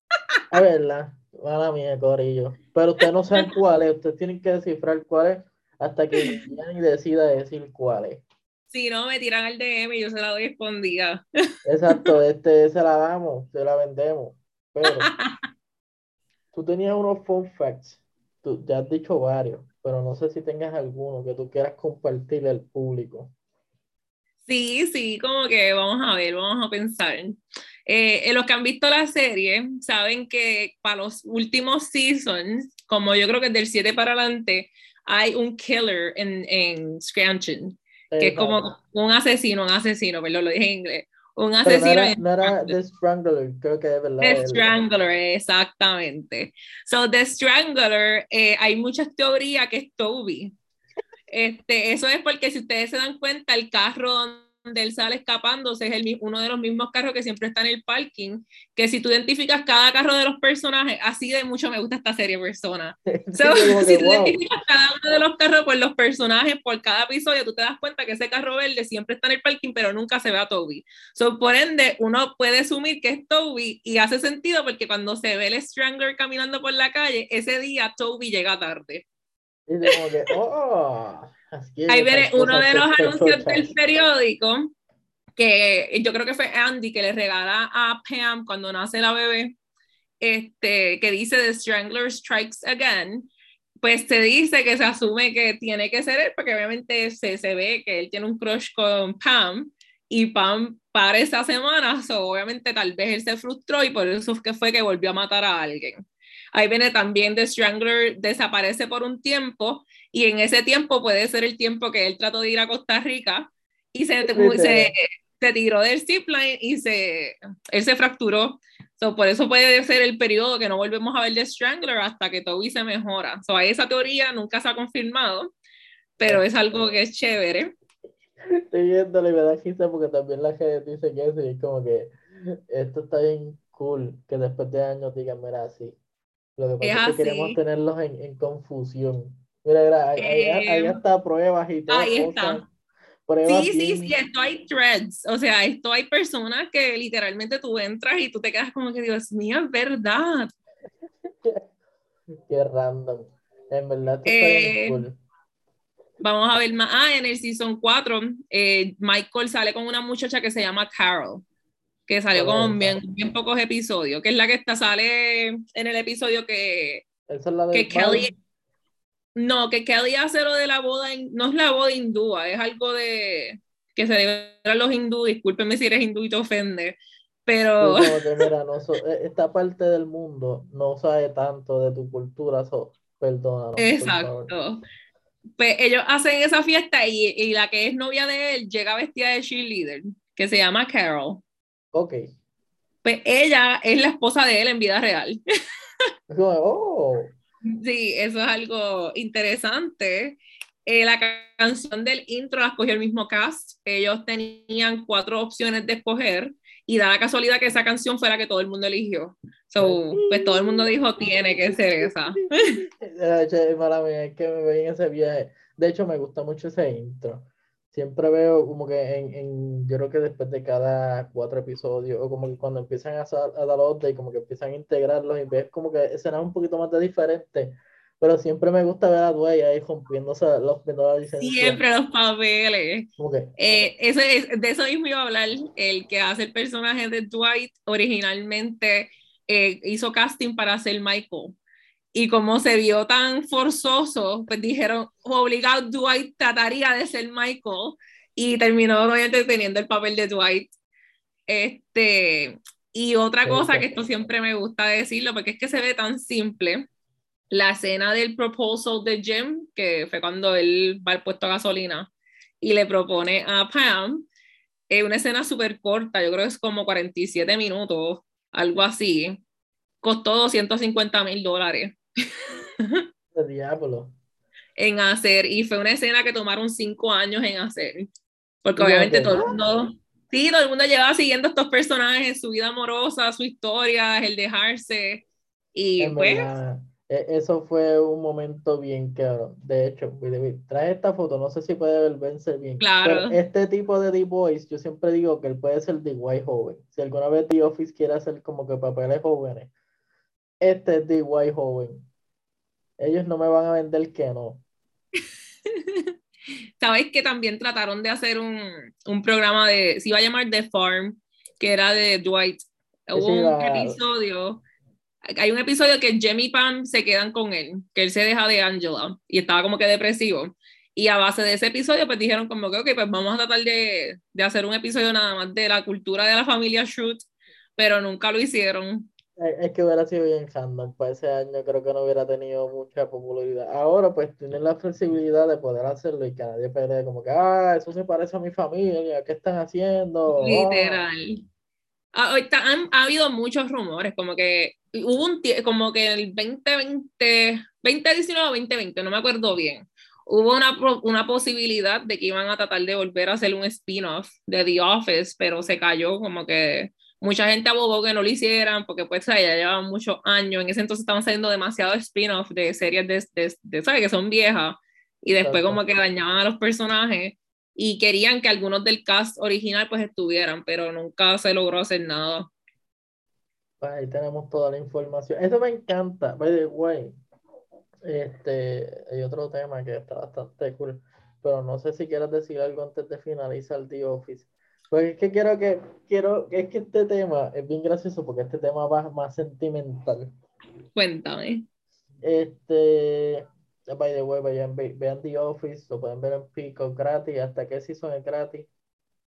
A verla, mala mía, Corillo. Pero ustedes no saben cuál es, ustedes tienen que descifrar cuál es hasta que y decida decir cuál es. Si no, me tiran al DM y yo se la doy escondida. Exacto, este se la damos, se la vendemos. Pero tú tenías unos fun facts, tú ya has dicho varios, pero no sé si tengas alguno que tú quieras compartirle al público. Sí, sí, como que vamos a ver, vamos a pensar. Eh, los que han visto la serie saben que para los últimos seasons, como yo creo que del 7 para adelante, hay un killer en, en Scranton, que es como un asesino, un asesino, perdón, lo dije en inglés. Un asesino. no era, The Strangler, creo que es verdad. The Strangler, exactamente. So, The Strangler, eh, hay muchas teorías que es Toby. Este, eso es porque si ustedes se dan cuenta, el carro donde él sale escapándose es el, uno de los mismos carros que siempre está en el parking, que si tú identificas cada carro de los personajes, así de mucho me gusta esta serie persona. si tú identificas cada uno de los carros por los personajes, por cada episodio, tú te das cuenta que ese carro verde siempre está en el parking, pero nunca se ve a Toby. So, por ende, uno puede asumir que es Toby y hace sentido porque cuando se ve el Strangler caminando por la calle, ese día Toby llega tarde. Y como que, oh. Ahí viene uno de los anuncios del periódico, que yo creo que fue Andy que le regala a Pam cuando nace la bebé, este, que dice The Strangler Strikes Again. Pues se dice que se asume que tiene que ser él, porque obviamente se, se ve que él tiene un crush con Pam y Pam para esa semana, so, obviamente tal vez él se frustró y por eso que fue que volvió a matar a alguien. Ahí viene también The Strangler desaparece por un tiempo y en ese tiempo puede ser el tiempo que él trató de ir a Costa Rica y se, se, se tiró del zipline y se, él se fracturó. So, por eso puede ser el periodo que no volvemos a ver de Strangler hasta que Toby se mejora. So, esa teoría nunca se ha confirmado, pero es algo que es chévere. Estoy viéndole y me da risa porque también la gente dice que eso y es como que esto está bien cool que después de años digan, mira, así. Lo que pasa es, que queremos tenerlos en, en confusión. Mira, mira ahí, ahí, eh, está pruebas y todo. Ahí está. sí, sí, sí, esto hay threads, o sea, esto hay personas que literalmente tú entras y tú te quedas como que, Dios mío, es verdad. Qué random. En verdad, eh, cool. Vamos a ver más. Ah, en el season 4, eh, Michael sale con una muchacha que se llama Carol, que salió con bien, bien, pocos episodios, que es la que está, sale en el episodio que, que Kelly. No, que Kelly hace lo de la boda, no es la boda hindúa, es algo de que celebran los hindú, discúlpeme si eres hindú y te ofende, pero... E, esta parte del mundo no sabe tanto de tu cultura, so, perdónanos. Exacto. Pues ellos hacen esa fiesta y, y, la que es novia de él llega vestida de cheerleader, que se llama Carol. Ok. Pues ella es la esposa de él en vida real. oh. Sí, eso es algo interesante. Eh, la canción del intro la escogió el mismo cast. Ellos tenían cuatro opciones de escoger y da la casualidad que esa canción fue la que todo el mundo eligió. So, pues todo el mundo dijo, tiene que ser esa. es me. De hecho, me gusta mucho ese intro siempre veo como que en, en, yo creo que después de cada cuatro episodios, o como que cuando empiezan a, a dar y como que empiezan a integrarlos y ves como que escenas un poquito más de diferente, pero siempre me gusta ver a Dwight ahí rompiéndose los menores Siempre los papeles. Eh, ese, de eso mismo iba a hablar, el que hace el personaje de Dwight originalmente eh, hizo casting para hacer Michael y como se vio tan forzoso, pues dijeron, obligado Dwight trataría de ser Michael y terminó obviamente teniendo el papel de Dwight. Este, y otra cosa que esto siempre me gusta decirlo, porque es que se ve tan simple, la escena del proposal de Jim, que fue cuando él va al puesto de gasolina y le propone a Pam, es una escena súper corta, yo creo que es como 47 minutos, algo así. Costó 250 mil dólares. El diablo. En hacer, y fue una escena que tomaron cinco años en hacer. Porque obviamente todo el mundo, sí, todo el mundo llevaba siguiendo estos personajes, su vida amorosa, su historia, el dejarse. Y pues. E, eso fue un momento bien claro. De hecho, trae esta foto, no sé si puede verse bien. Claro. este tipo de D-Boys, yo siempre digo que él puede ser D-White joven. Si alguna vez The Office quiere hacer como que papeles jóvenes, este es D-White joven. Ellos no me van a vender que no. Sabes que también trataron de hacer un, un, programa de, se iba a llamar The Farm, que era de Dwight. Hubo un episodio hay un episodio que Jamie y Pam se quedan con él, que él se deja de Angela y estaba como que depresivo. Y a base de ese episodio, pues dijeron como que, ok, pues vamos a tratar de, de hacer un episodio nada más de la cultura de la familia Shoot, pero nunca lo hicieron. Es que hubiera sido bien random, pues ese año creo que no hubiera tenido mucha popularidad. Ahora pues tienen la flexibilidad de poder hacerlo y que nadie pelee como que, ah, eso se parece a mi familia, ¿qué están haciendo? Literal. Ah, ahorita han, ha habido muchos rumores, como que hubo un como que en el 2020, 2019 o 2020, no me acuerdo bien, hubo una, una posibilidad de que iban a tratar de volver a hacer un spin-off de The Office, pero se cayó como que mucha gente abogó que no lo hicieran porque pues ya llevaban muchos años, en ese entonces estaban saliendo demasiados spin-off de series de, de, de, ¿sabes? Que son viejas y después como que dañaban a los personajes y querían que algunos del cast original pues estuvieran, pero nunca se logró hacer nada. Pues ahí tenemos toda la información. Eso me encanta, by the way. Este, hay otro tema que está bastante cool, pero no sé si quieres decir algo antes de finalizar The Office. Pues es que quiero que, quiero, es que este tema es bien gracioso porque este tema va más sentimental. Cuéntame. Este, by the way, vayan, vean The Office, lo pueden ver en Pico gratis. ¿Hasta qué season es gratis?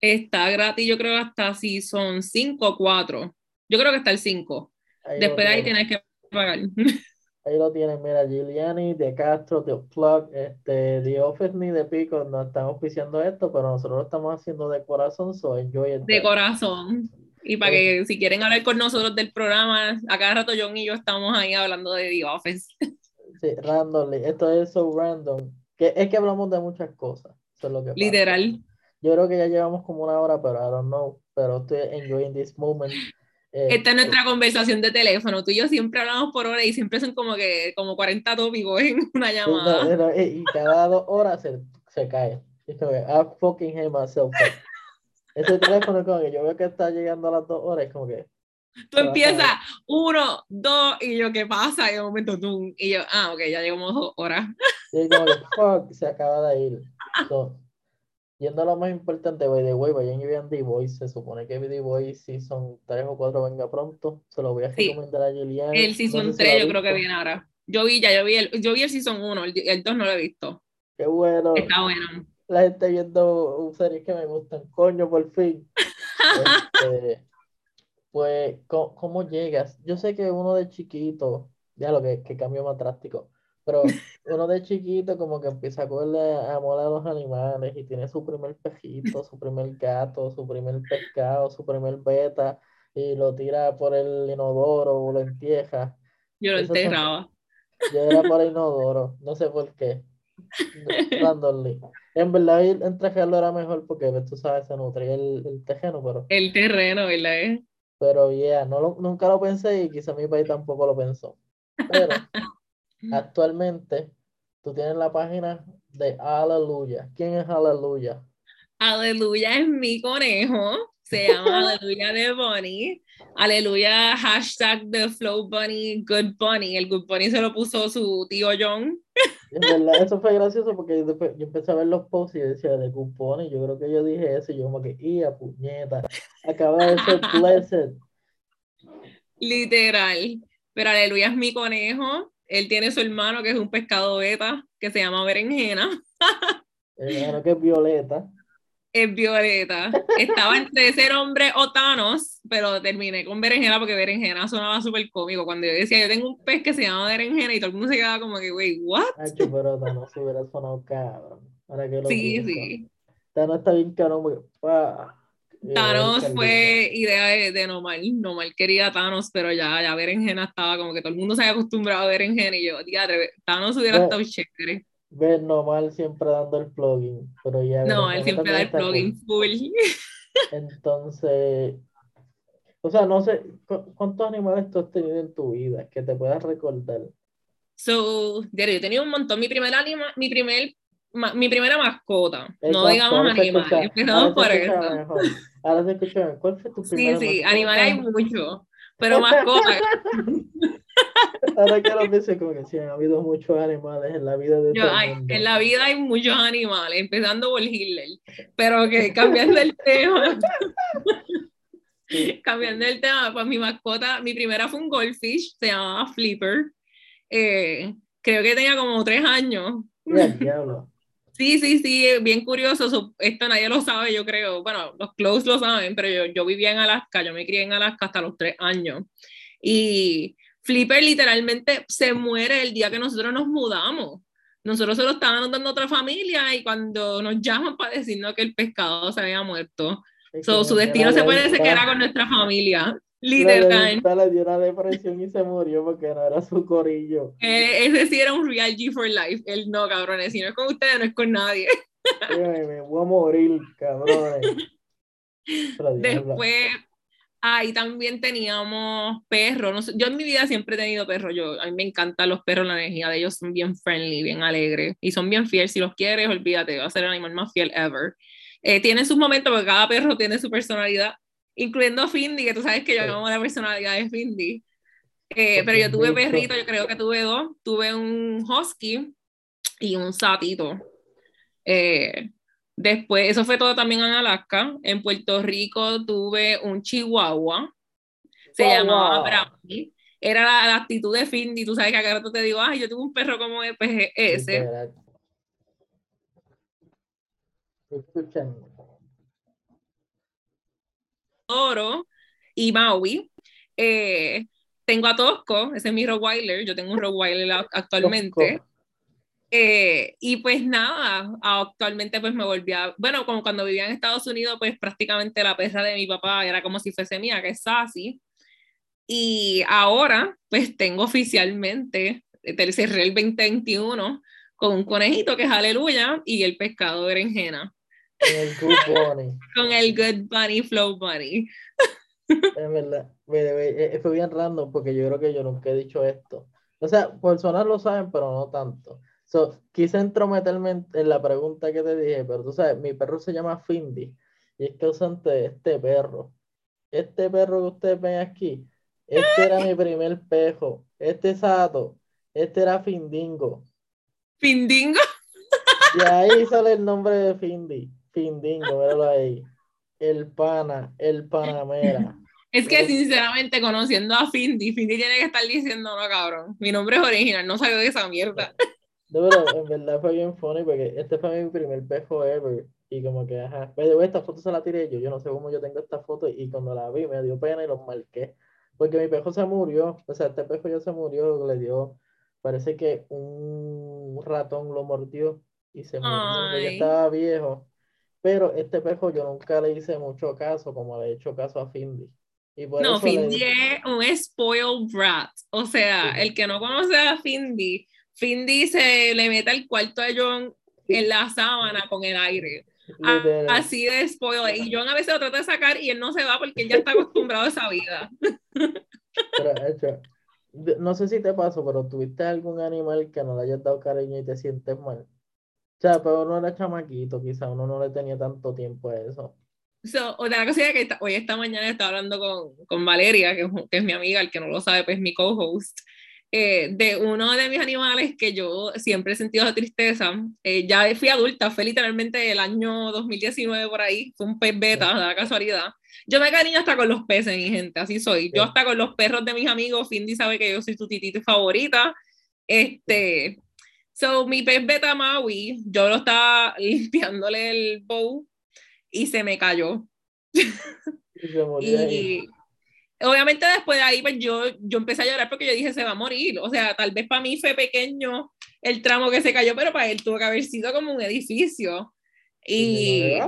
Está gratis, yo creo, hasta season 5 o 4. Yo creo que está el 5. Después de ahí tienes que pagar. Ahí lo tienen, mira, Giuliani, De Castro, The Plug, este, The Office ni De Pico no están auspiciando esto, pero nosotros lo estamos haciendo de corazón, so enjoy it. De corazón. Y para que si quieren hablar con nosotros del programa, a cada rato John y yo estamos ahí hablando de The Office. Sí, randomly. Esto es so random. Que es que hablamos de muchas cosas. Eso es lo que Literal. Yo creo que ya llevamos como una hora, pero I don't know. Pero estoy enjoying this moment. Eh, Esta es nuestra conversación de teléfono. Tú y yo siempre hablamos por hora y siempre son como que como 40 tópicos en una llamada. y cada dos horas se, se cae. Es como que I fucking hate myself. Ese teléfono como que yo veo que está llegando a las dos horas, es como que Tú empiezas uno, dos, y yo, ¿qué pasa? Y de momento tú, y yo, ah, ok, ya llegamos dos horas. Sí, como que, fuck, se acaba de ir. Yendo a lo más importante, by the way, vayan y vean The Voice. Se supone que The Voice Season 3 o 4 venga pronto. Se lo voy a recomendar a Julián. El Season 3 yo creo que viene ahora. Yo vi ya, yo vi el, yo vi el Season 1, el, 2 no lo he visto. Qué bueno. Está bueno. La gente viendo series que me gustan. Coño, por fin. este, pues, ¿cómo, llegas? Yo sé que uno de chiquito, ya lo que, que cambió más drástico, pero uno de chiquito como que empieza a cogerle amor a los animales y tiene su primer pejito, su primer gato, su primer pescado, su primer beta y lo tira por el inodoro o lo entierra. Yo lo enterraba. Yo era por el inodoro, no sé por qué. En verdad, entregarlo era mejor porque tú sabes, se nutría el, el terreno, pero. El terreno, ¿verdad? Pero yeah, no nunca lo pensé y quizá mi país tampoco lo pensó. Pero actualmente tú tienes la página de Aleluya. ¿Quién es Aleluya? Aleluya es mi conejo. Se llama Aleluya de Bunny. Aleluya, hashtag The Flow Bunny, Good Bunny. El Good Bunny se lo puso su tío John. En verdad, eso fue gracioso porque yo, empecé a ver los posts y decía de Good Bunny. Yo creo que yo dije eso y yo como que, ¡ia puñeta! Acaba de ser blessed. Literal. Pero Aleluya es mi conejo. Él tiene su hermano que es un pescado beta que se llama Berenjena. El hermano que es Violeta. es Violeta. Estaba entre ser hombre o Thanos, pero terminé con Berenjena porque Berenjena sonaba súper cómico. Cuando yo decía, yo tengo un pez que se llama Berenjena y todo el mundo se quedaba como que, wey, ¿what? Hacho, pero Thanos hubiera sonado cabrón. Ahora que lo Sí, pienso. sí. Thanos está bien caro, muy... pa. Thanos fue idea de, de Normal. Normal quería a Thanos, pero ya, ya Berenjena estaba como que todo el mundo se había acostumbrado a Berenjena y yo, diadre, Thanos hubiera estado chévere. Ves normal siempre dando el plugin, pero ya No, él siempre da el plugin full. Entonces, o sea, no sé, ¿cu- ¿cuántos animales tú has tenido en tu vida que te puedas recordar? So, yo tenía un montón. Mi primer anima, mi primer, ma- mi primera mascota, no digamos animales, empezamos por eso. mejor. Ahora se escucha. ¿Cuál fue tu Sí, primera sí, mascota? animales hay muchos, pero mascotas. Ahora que lo pienso, como que sí, han habido muchos animales en la vida de Yo, todo el ay, mundo. en la vida hay muchos animales, empezando por Hitler, pero que cambiando el tema, cambiando el tema, pues mi mascota, mi primera fue un goldfish, se llamaba Flipper, eh, creo que tenía como tres años. Sí, sí, sí, bien curioso, so- esto nadie lo sabe, yo creo, bueno, los close lo saben, pero yo, yo vivía en Alaska, yo me crié en Alaska hasta los tres años, y Flipper literalmente se muere el día que nosotros nos mudamos. Nosotros se lo estábamos dando a otra familia y cuando nos llaman para decirnos que el pescado se había muerto. So, su destino se puede decir que era con nuestra familia. Literal. le dio una depresión y se murió porque no era su corillo. Eh, ese sí era un real G for life. Él no, cabrones. Si no es con ustedes, no es con nadie. Ay, me voy a morir, cabrones. Después, ahí también teníamos perros. No sé, yo en mi vida siempre he tenido perros. Yo, a mí me encantan los perros, la energía de ellos son bien friendly, bien alegres y son bien fieles. Si los quieres, olvídate, va a ser el animal más fiel ever. Eh, tiene sus momentos porque cada perro tiene su personalidad, incluyendo a Findy, que tú sabes que yo amo la personalidad de Findy. Eh, pero yo tuve perrito, yo creo que tuve dos. Tuve un husky y un satito. Eh, después, eso fue todo también en Alaska. En Puerto Rico tuve un chihuahua. Se Guau, llamaba. Brownie. Era la, la actitud de Findy. Tú sabes que acá rato te digo, ay, yo tuve un perro como e-". pues, ese. Literal. Escuchan. Oro y Maui. Eh, tengo a Tosco, ese es mi Rottweiler. Yo tengo un Rottweiler actualmente. Eh, y pues nada, actualmente pues me volví a, bueno, como cuando vivía en Estados Unidos, pues prácticamente la perra de mi papá era como si fuese mía, que es Sassy. Y ahora pues tengo oficialmente, cerré el 2021 con un conejito que es Aleluya y el pescado berenjena, En el Good Bunny. con el Good Bunny Flow Bunny. Es verdad. Eh, Fue bien random porque yo creo que yo nunca he dicho esto. O sea, personas lo saben, pero no tanto. So, quise entrometerme en, en la pregunta que te dije, pero tú sabes, mi perro se llama Findy y es causante de este perro. Este perro que ustedes ven aquí, este era mi primer pejo. Este sato, este era Findingo. Findingo. Y ahí sale el nombre de Findy. Findingo, míralo ahí. El pana, el panamera. Es que Pero- sinceramente conociendo a Findy, Findy tiene que estar diciendo, no cabrón, mi nombre es original, no salió de esa mierda. No, pero en verdad fue bien funny porque este fue mi primer pejo ever. Y como que, ajá. Way, esta foto se la tiré yo. Yo no sé cómo yo tengo esta foto. Y cuando la vi me dio pena y los marqué. Porque mi pejo se murió. O sea, este pejo ya se murió. Le dio, parece que un ratón lo mordió y se murió. porque estaba viejo. Pero este pejo yo nunca le hice mucho caso como le he hecho caso a Findy. Y por No, Findy es un spoiled brat. O sea, Sí. el que no conoce a Findy, Findy se le mete al cuarto de John en la sábana con el aire. A- literal. Así de spoiled. Y John a veces lo trata de sacar y él no se va porque él ya está acostumbrado a esa vida. Pero, hecho, de- no sé si te pasó, pero ¿tuviste algún animal que no le hayas dado cariño y te sientes mal? O sea, pero uno era chamaquito, quizá uno no le tenía tanto tiempo a eso. So, otra cosa es que esta- hoy esta mañana estaba hablando con, con Valeria, que, es- que es mi amiga, el que no lo sabe, pues es mi co-host, eh, de uno de mis animales que yo siempre he sentido tristeza. Eh, ya fui adulta, fue literalmente el año 2019 por ahí, fue un pez beta, de la casualidad. Yo me cariño hasta con los peces, mi gente, así soy. Yo Sí. hasta con los perros de mis amigos, Findy sabe que yo soy su titito favorita. Este, so, mi pez beta Maui, yo lo estaba limpiándole el bowl y se me cayó. Y se murió. Y obviamente después de ahí, pues yo, yo empecé a llorar porque yo dije, se va a morir. O sea, tal vez para mí fue pequeño el tramo que se cayó, pero para él tuvo que haber sido como un edificio. Y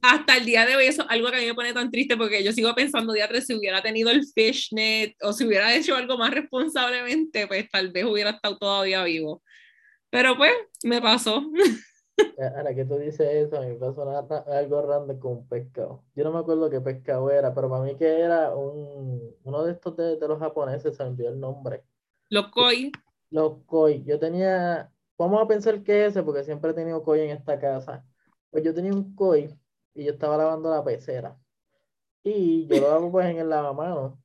Ah, hasta el día de hoy eso es algo que a mí me pone tan triste porque yo sigo pensando día si hubiera tenido el fishnet o si hubiera hecho algo más responsablemente, pues tal vez hubiera estado todavía vivo. Pero pues me pasó. Ahora que tú dices eso, me pasó algo random con un pescado. Yo no me acuerdo qué pescado era, pero para mí que era un, uno de estos de, de los japoneses, se me olvidó el nombre. Los koi, Los koi. Yo tenía, vamos a pensar que ese, porque siempre he tenido koi en esta casa. Pues yo tenía un koi y yo estaba lavando la pecera. Y yo lo lavo pues en el lavamanos.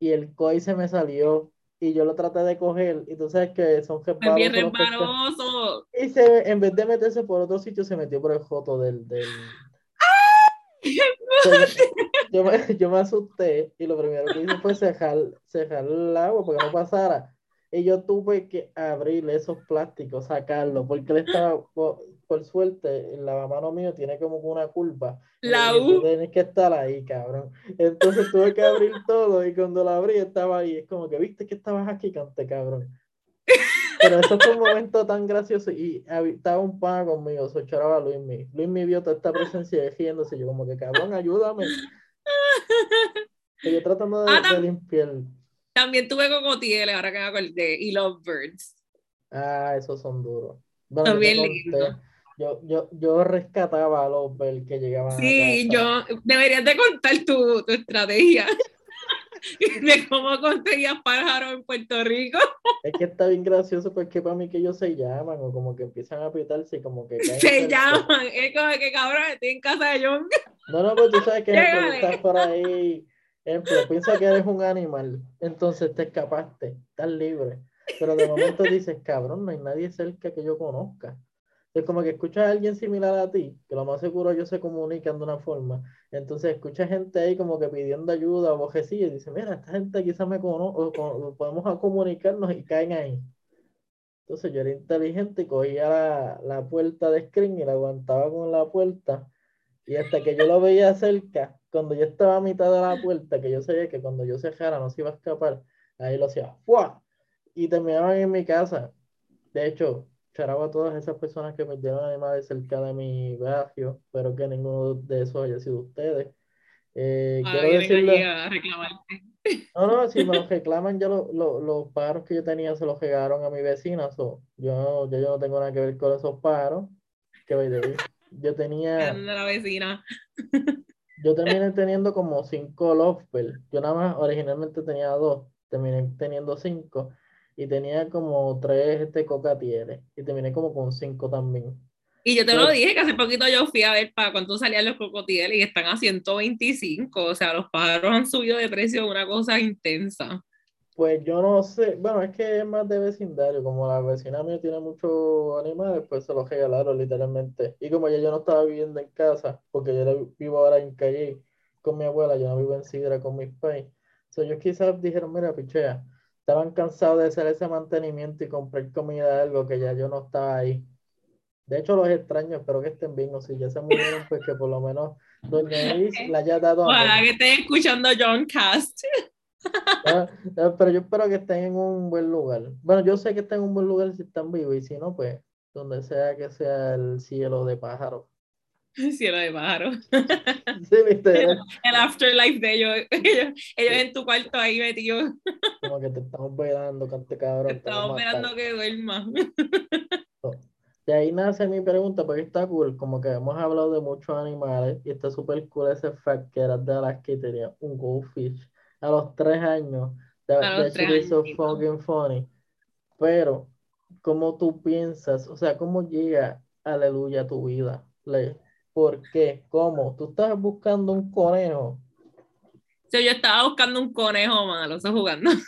Y el koi se me salió. Y yo lo traté de coger. Y tú sabes que son es bien resbalosos los pescados. resbaloso. Y se, en vez de meterse por otro sitio, se metió por el joto del, del... Entonces, yo, me, yo me asusté y lo primero que hice fue cejar, cejar el agua porque no pasara. Y yo tuve que abrir esos plásticos, sacarlo, porque él estaba, por, suerte, el lavamano mío tiene como una curva. La Y tú U. Tienes que estar ahí, cabrón. Entonces tuve que abrir todo y cuando lo abrí estaba ahí. Es como que, viste que estabas aquí, cante, cabrón. Pero eso fue un momento tan gracioso y estaba un pana conmigo, se choraba Luis Mi. Luis Mi vio toda esta presencia y riéndose. Yo como que, cabrón, ayúdame. Y yo tratando de, Ah, de limpiar. También tuve cocotieles, ahora que me acordé, y lovebirds. Ah, esos son duros. Bueno, Son bien lindos. Yo, yo, yo rescataba a los Bell que llegaban Sí, yo deberías de contar tu, tu estrategia de cómo conseguías pájaros en Puerto Rico. Es que está bien gracioso porque para mí que ellos se llaman o como que empiezan a apretarse y como que caen Se llaman, es como que cabrón, estoy en casa de John. No, no, pues tú sabes que estás por ahí, ejemplo, piensa que eres un animal, entonces te escapaste, estás libre, pero de momento dices, cabrón, no hay nadie cerca que yo conozca. Es como que escuchas a alguien similar a ti, que lo más seguro ellos se comunican de una forma, entonces escuchas gente ahí como que pidiendo ayuda o bojecilla y dices, mira, esta gente quizás me conoce, o, podemos comunicarnos y caen ahí. Entonces yo era inteligente y cogía la, la puerta de screen y la aguantaba con la puerta. Y hasta que yo lo veía cerca, cuando yo estaba a mitad de la puerta, que yo sabía que cuando yo cerrara no se iba a escapar, ahí lo hacía ¡fua! Y terminaban en mi casa. De hecho, charaba a todas esas personas que perdieron animales cerca de mi barrio, pero que ninguno de esos haya sido ustedes. Eh, Ah, quiero decirle, aquí a reclamarte. no, no, si me los reclaman, ya lo- lo- los pájaros que yo tenía se los regaron a mi vecina, so, yo, no- ya yo no tengo nada que ver con esos pájaros. Que yo tenía, la vecina. yo terminé teniendo como cinco lovebirds. Yo nada más originalmente tenía dos, terminé teniendo cinco y tenía como tres este cocatieres y terminé como con cinco también. Y yo te lo Pues- dije que hace poquito yo fui a ver para cuánto salían los cocotieles y están a 125. O sea, los pájaros han subido de precio una cosa intensa. Pues yo no sé, bueno, es que es más de vecindario, como la vecina mía tiene muchos animales, pues se los regalaron literalmente. Y como ya yo no estaba viviendo en casa, porque yo vivo ahora en Calle con mi abuela, yo no vivo en Sidra con mis pais. So, ellos quizás dijeron, mira, pichea, estaban cansados de hacer ese mantenimiento y comprar comida, algo que ya yo no estaba ahí. De hecho, los extraños, espero que estén bien, o si ya se murieron, pues que por lo menos Doña Iris le haya dado. Ojalá que estén escuchando John Cast. Ah, ah, pero yo espero que estén en un buen lugar. Bueno, yo sé que están en un buen lugar si están vivos, y si no, pues donde sea que sea el cielo de pájaros. Cielo de pájaro. Sí, viste, El afterlife de ellos. Ellos, ellos en tu cuarto ahí metidos. como que te estamos velando, cante cabrón. te Estamos esperando que duerma. De ahí nace mi pregunta, porque está cool, como que hemos hablado de muchos animales, y está súper cool ese fact que eras de Alaska y tenía un goldfish a los tres años. That, A los tres so fucking funny. Pero, ¿cómo tú piensas? O sea, ¿cómo llega aleluya a tu vida? Le- ¿Por qué? ¿Cómo? ¿Tú estás buscando un conejo? So, yo estaba buscando un conejo malo, eso jugando.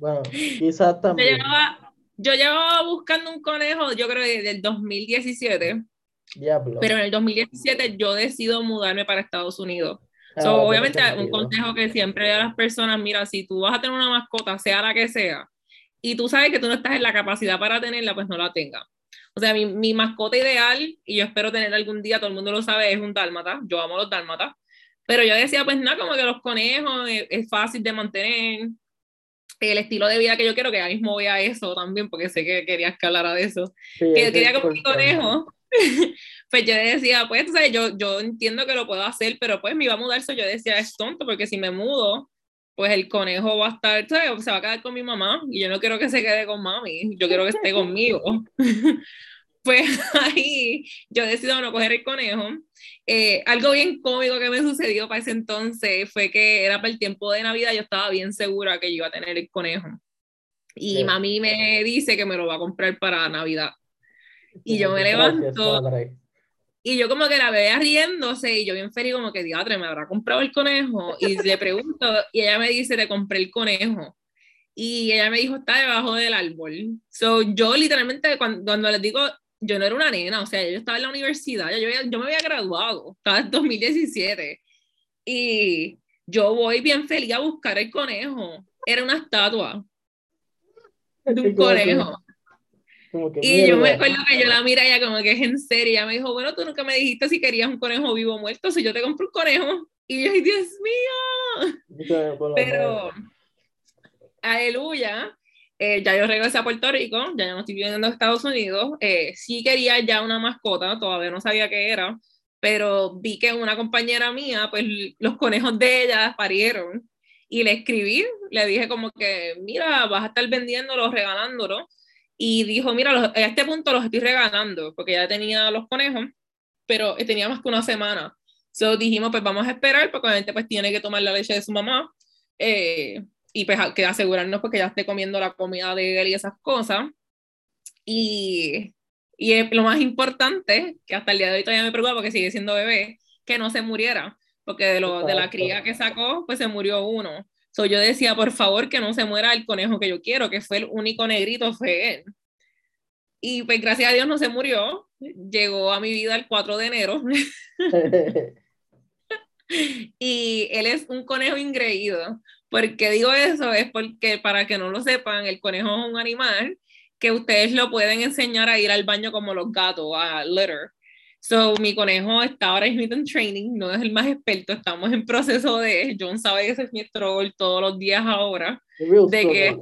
Bueno, quizás Yo también. llevaba, yo llevaba buscando un conejo, yo creo desde el 2017, Diablo. pero en el 2017 yo decido mudarme para Estados Unidos. Ah, So, obviamente, un consejo que siempre doy a las personas, mira, si tú vas a tener una mascota, sea la que sea, y tú sabes que tú no estás en la capacidad para tenerla, pues no la tengas. O sea, mi, mi, mascota ideal, y yo espero tener algún día, todo el mundo lo sabe, es un dálmata. Yo amo los dálmatas. Pero yo decía, pues nada, como que los conejos es, es fácil de mantener. El estilo de vida que yo quiero, que ahora mismo voy a eso también, porque sé que querías que hablara de eso. Sí, que yo quería como mi conejo. pues yo decía, pues, o sea, yo, yo entiendo que lo puedo hacer, pero pues me iba a mudar, yo decía, es tonto, porque si me mudo, pues el conejo va a estar, ¿sabes? se va a quedar con mi mamá y yo no quiero que se quede con mami, yo quiero que esté conmigo. pues ahí yo decido no coger el conejo. Eh, algo bien cómico que me sucedió para ese entonces fue que era para el tiempo de Navidad, yo estaba bien segura que yo iba a tener el conejo. Y mami me dice que me lo va a comprar para Navidad. Y yo me levanto y yo como que la veía riéndose y yo bien feliz como que, diatre, me habrá comprado el conejo. Y le pregunto y ella me dice, te compré el conejo. Y ella me dijo, está debajo del árbol. So, yo literalmente cuando, cuando les digo, yo no era una nena, o sea, yo estaba en la universidad, yo, yo me había graduado, estaba en 2017. Y yo voy bien feliz a buscar el conejo. Era una estatua de un conejo y yo me acuerdo que yo la mira ya como que es en serio. Ella me dijo, bueno, tú nunca me dijiste si querías un conejo vivo o muerto, si yo te compro un conejo. Y yo, ay, Dios mío. Pero, aleluya. Eh, ya yo regresé a Puerto Rico, ya no estoy viviendo en Estados Unidos. Eh, sí quería ya una mascota, todavía no sabía qué era, pero vi que una compañera mía, pues los conejos de ella parieron. Y le escribí, le dije como que, mira, vas a estar vendiéndolos, regalándolos y dijo, mira, a este punto los estoy regalando, porque ya tenía los conejos, pero tenía más que una semana. So dijimos, pues vamos a esperar, porque obviamente pues tiene que tomar la leche de su mamá, eh, y pues que asegurarnos porque ya esté comiendo la comida de él y esas cosas. Y, y lo más importante, que hasta el día de hoy todavía me preocupa porque sigue siendo bebé, que no se muriera, porque de, lo, de la cría que sacó, pues se murió uno. So yo decía, por favor, que no se muera el conejo que yo quiero, que fue el único negrito, fue él. Y pues gracias a Dios no se murió, llegó a mi vida el 4 de enero. y él es un conejo ingreído. ¿Por qué digo eso? Es porque, para que no lo sepan, el conejo es un animal que ustedes lo pueden enseñar a ir al baño como los gatos, a litter. So, mi conejo está ahora mismo en training, no es el más experto, estamos en proceso de, John sabe que ese es mi troll todos los días ahora, de que,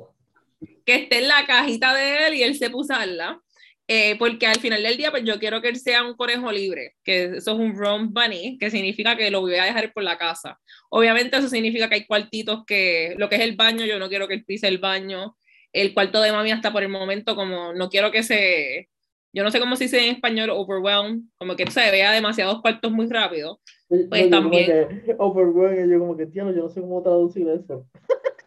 que esté en la cajita de él y él se usarla, eh, porque al final del día, pues yo quiero que él sea un conejo libre, que eso es un roam bunny, que significa que lo voy a dejar por la casa. Obviamente eso significa que hay cuartitos que, lo que es el baño, yo no quiero que él pise el baño, el cuarto de mami hasta por el momento como no quiero que se yo no sé cómo se dice en español, overwhelmed, como que se vea demasiados cuartos muy rápido. Pues también. overwhelmed, yo como que, tío, yo no sé cómo traducir eso.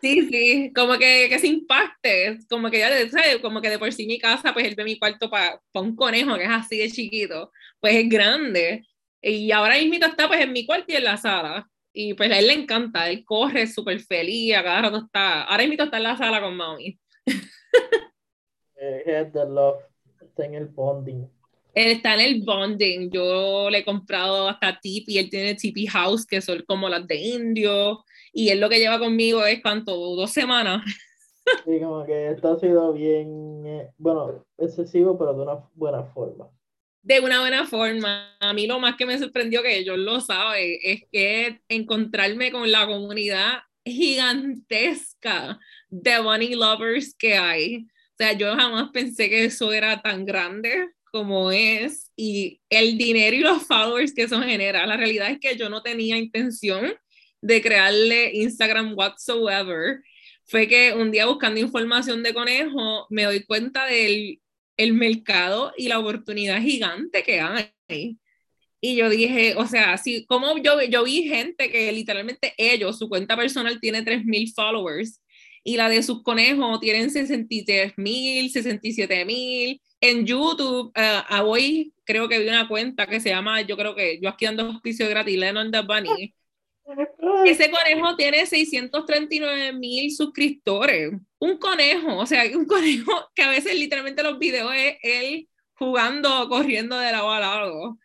Sí, sí, como que, que se impacte, como que ya, ¿sabes? Como que de por sí mi casa, pues él ve mi cuarto para un conejo que es así de chiquito, pues es grande. Y ahora mismo está pues en mi cuarto y en la sala. Y pues a él le encanta, él corre súper feliz, a cada rato está, ahora mismo está en la sala con mami. Eh, the love está en el bonding. Él está en el bonding. Yo le he comprado hasta tipi. Él tiene tipi house, que son como las de indio. Y él lo que lleva conmigo es cuánto, dos semanas. Sí, como que esto ha sido bien, eh, bueno, excesivo, pero de una buena forma. De una buena forma. A mí lo más que me sorprendió, que ellos lo saben, es que encontrarme con la comunidad gigantesca de bunny lovers que hay sea, yo jamás pensé que eso era tan grande como es y el dinero y los followers que eso genera. La realidad es que yo no tenía intención de crearle Instagram whatsoever. Fue que un día buscando información de conejo me doy cuenta del el mercado y la oportunidad gigante que hay. Y yo dije, o sea, si, como yo, yo vi gente que literalmente ellos, su cuenta personal tiene 3.000 followers y la de sus conejos tienen 63 mil, 67 mil. En YouTube, uh, hoy creo que vi una cuenta que se llama, yo creo que yo aquí dando auspicio gratis, Lennon the Bunny. Ese conejo tiene 639 mil suscriptores. Un conejo, o sea, un conejo que a veces literalmente los videos es él jugando, corriendo de la bala o algo.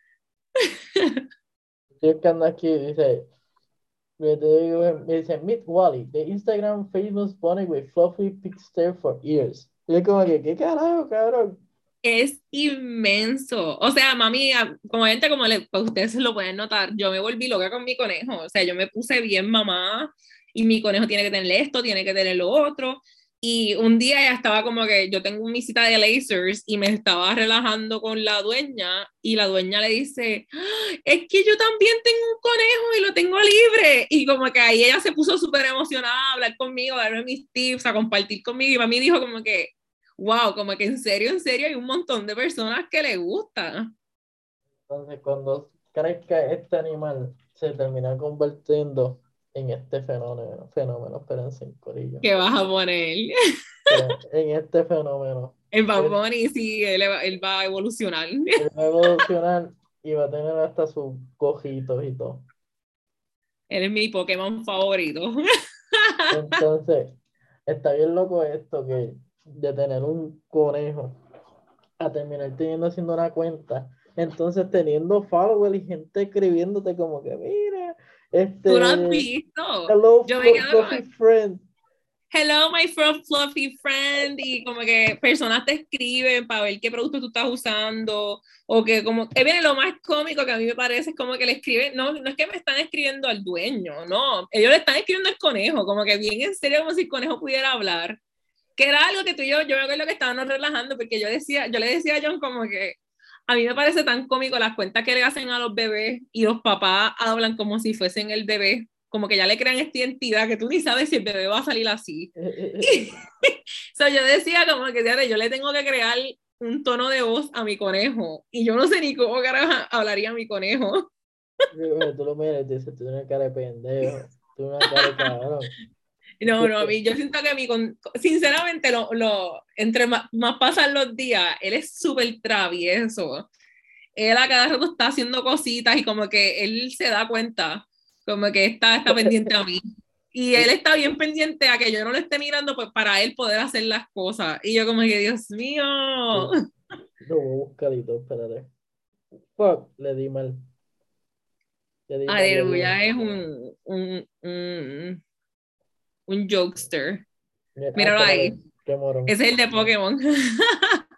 Estoy buscando aquí, dice, me dice Meet Wally, the Instagram famous bunny with fluffy pigtail for ears. Y es como que, ¿qué carajo, cabrón? es inmenso. O sea, mami, como gente, como le, pues ustedes lo pueden notar, yo me volví loca con mi conejo. O sea, yo me puse bien mamá y mi conejo tiene que tener esto, tiene que tener lo otro. Y un día ya estaba como que yo tengo mi cita de lasers y me estaba relajando con la dueña y la dueña le dice, ¡Ah! es que yo también tengo un conejo y lo tengo libre. Y como que ahí ella se puso súper emocionada a hablar conmigo, a darme mis tips, a compartir conmigo. Y para mí dijo como que, wow, como que en serio, en serio hay un montón de personas que le gusta. Entonces cuando crezca este animal se termina convirtiendo en este fenómeno, fenómeno, espérense, en corillo. ¿Qué vas a poner? En este fenómeno. En Bad Bunny, sí, él, él, va a evolucionar. Él va a evolucionar y va a tener hasta sus cojitos y todo. Él es mi Pokémon favorito. Entonces, está bien loco esto que de tener un conejo a terminar teniendo haciendo una cuenta. Entonces, teniendo followers y gente escribiéndote como que, mira, este, ¿Tú lo has visto? Hello, Yo me fluffy friend. Hello, my fluffy friend. Y como que personas te escriben para ver qué producto tú estás usando. O que como, es bien lo más cómico que a mí me parece, es como que le escriben, no, no es que me están escribiendo al dueño, no. Ellos le están escribiendo al conejo, como que bien en serio, como si el conejo pudiera hablar. Que era algo que tú y yo, yo creo que es lo que estábamos relajando, porque yo decía, yo le decía a John como que, a mí me parece tan cómico las cuentas que le hacen a los bebés y los papás hablan como si fuesen el bebé, como que ya le crean esta identidad que tú ni sabes si el bebé va a salir así. so, yo decía como que yo le tengo que crear un tono de voz a mi conejo y yo no sé ni cómo carajo hablaría mi conejo. tú lo miras dices, tú tienes cara de pendejo, tú una cara de cabrón. No, no, a mí, yo siento que a mí, sinceramente, lo, lo, entre más, pasan los días, él es súper travieso. Él a cada rato está haciendo cositas y como que él se da cuenta, como que está, está pendiente a mí. Y él está bien pendiente a que yo no le esté mirando pues, para él poder hacer las cosas. Y yo como que, Dios mío. No, buscadito, espérate. Fuck, le di mal. Aleluya, es un, un, un un jokester. Míralo ah, ahí. Ese es el de Pokémon.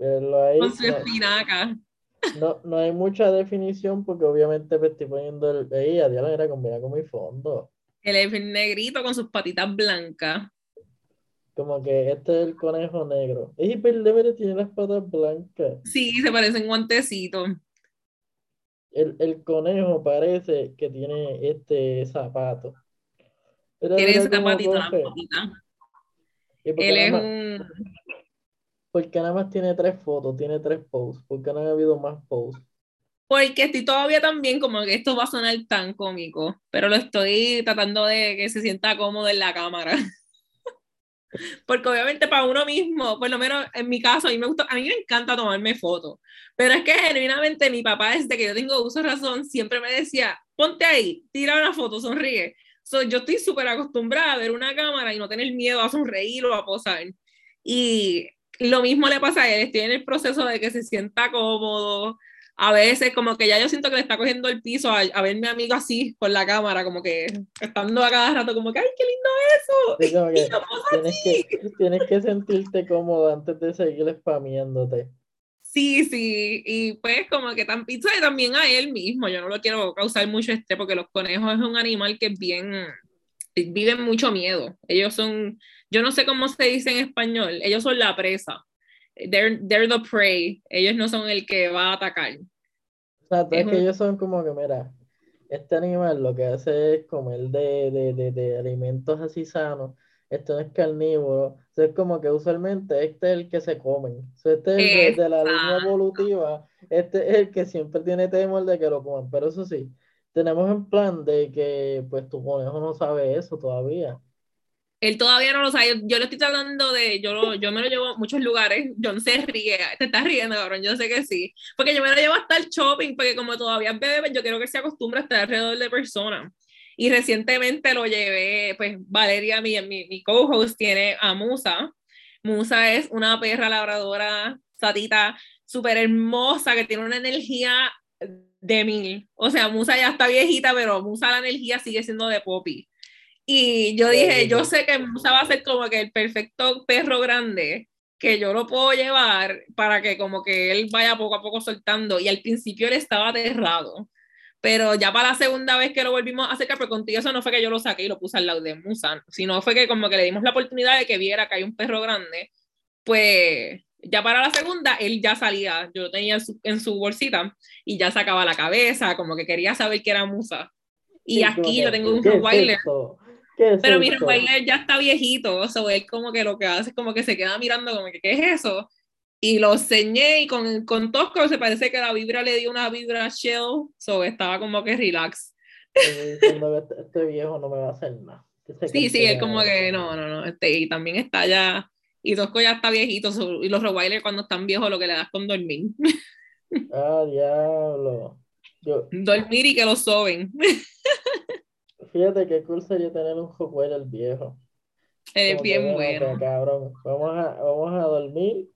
ahí, Con su espinaca. No, no hay mucha definición porque obviamente me estoy poniendo el. Ey, a Dios era con, con mi fondo. El es negrito con sus patitas blancas. Como que este es el conejo negro. Ey, pero tiene las patas blancas. Sí, se parecen guantecitos. El, el conejo parece que tiene este zapato. Tiene esa patita, la patita. Él es un... Porque nada más tiene tres fotos, tiene tres posts. porque no ha habido más posts? Porque estoy todavía también como que esto va a sonar tan cómico, pero lo estoy tratando de que se sienta cómodo en la cámara. Porque obviamente para uno mismo, por lo menos en mi caso, a mí me gusta, a mí me encanta tomarme fotos, pero es que genuinamente mi papá desde que yo tengo uso razón siempre me decía, ponte ahí, tira una foto, sonríe yo estoy súper acostumbrada a ver una cámara y no tener miedo a sonreír o a posar. Y lo mismo le pasa a él, estoy en el proceso de que se sienta cómodo. A veces como que ya yo siento que le está cogiendo el piso a, a ver mi amigo así con la cámara, como que estando a cada rato como que, ¡ay, qué lindo eso! tienes, que, tienes que sentirte cómodo antes de seguir spameándote. Sí, sí, y pues como que tan, y también a él mismo, yo no lo quiero causar mucho estrés porque los conejos es un animal que es bien, viven mucho miedo. Ellos son, yo no sé cómo se dice en español, ellos son la presa. They're, they're the prey, ellos no son el que va a atacar. O sea, es, que ellos son como que, mira, este animal lo que hace es comer de, de, de, de alimentos así sanos esto no es carnívoro. es como que usualmente este es el que se comen. este es el de, la línea evolutiva. Este es el que siempre tiene temor de que lo coman. Pero eso sí, tenemos en plan de que pues tu conejo no sabe eso todavía. Él todavía no lo sabe. Yo, le estoy tratando de. Yo, yo me lo llevo a muchos lugares. Yo no sé, ríe. Te estás riendo, cabrón. Yo sé que sí. Porque yo me lo llevo hasta el shopping. Porque como todavía es bebé, yo quiero que se acostumbre a estar alrededor de personas. Y recientemente lo llevé, pues Valeria, mi, mi, mi co-host, tiene a Musa. Musa es una perra labradora, satita, súper hermosa, que tiene una energía de mil. O sea, Musa ya está viejita, pero Musa la energía sigue siendo de Poppy. Y yo dije, yo sé que Musa va a ser como que el perfecto perro grande que yo lo puedo llevar para que como que él vaya poco a poco soltando y al principio él estaba aterrado pero ya para la segunda vez que lo volvimos a acercar, pero contigo eso no fue que yo lo saqué y lo puse al lado de Musa, sino fue que como que le dimos la oportunidad de que viera que hay un perro grande, pues ya para la segunda él ya salía, yo lo tenía en su, bolsita y ya sacaba la cabeza, como que quería saber que era Musa. Y aquí yo tengo un Rottweiler. pero mi Rottweiler ya está viejito, o sea, él como que lo que hace es como que se queda mirando como que, ¿qué es eso? Y lo ceñé y con, con Tosco se parece que la vibra le dio una vibra shell, so estaba como que relax. este viejo no me va a hacer nada. Sí, sí, es como que no, no, no, este, y también está ya, y Tosco ya está viejito, y los Rottweiler cuando están viejos lo que le das con dormir. Ah, diablo. Dormir y que lo soben. Fíjate qué cool sería tener un Rottweiler viejo. Es bien bueno. Cabrón. Vamos a, vamos a dormir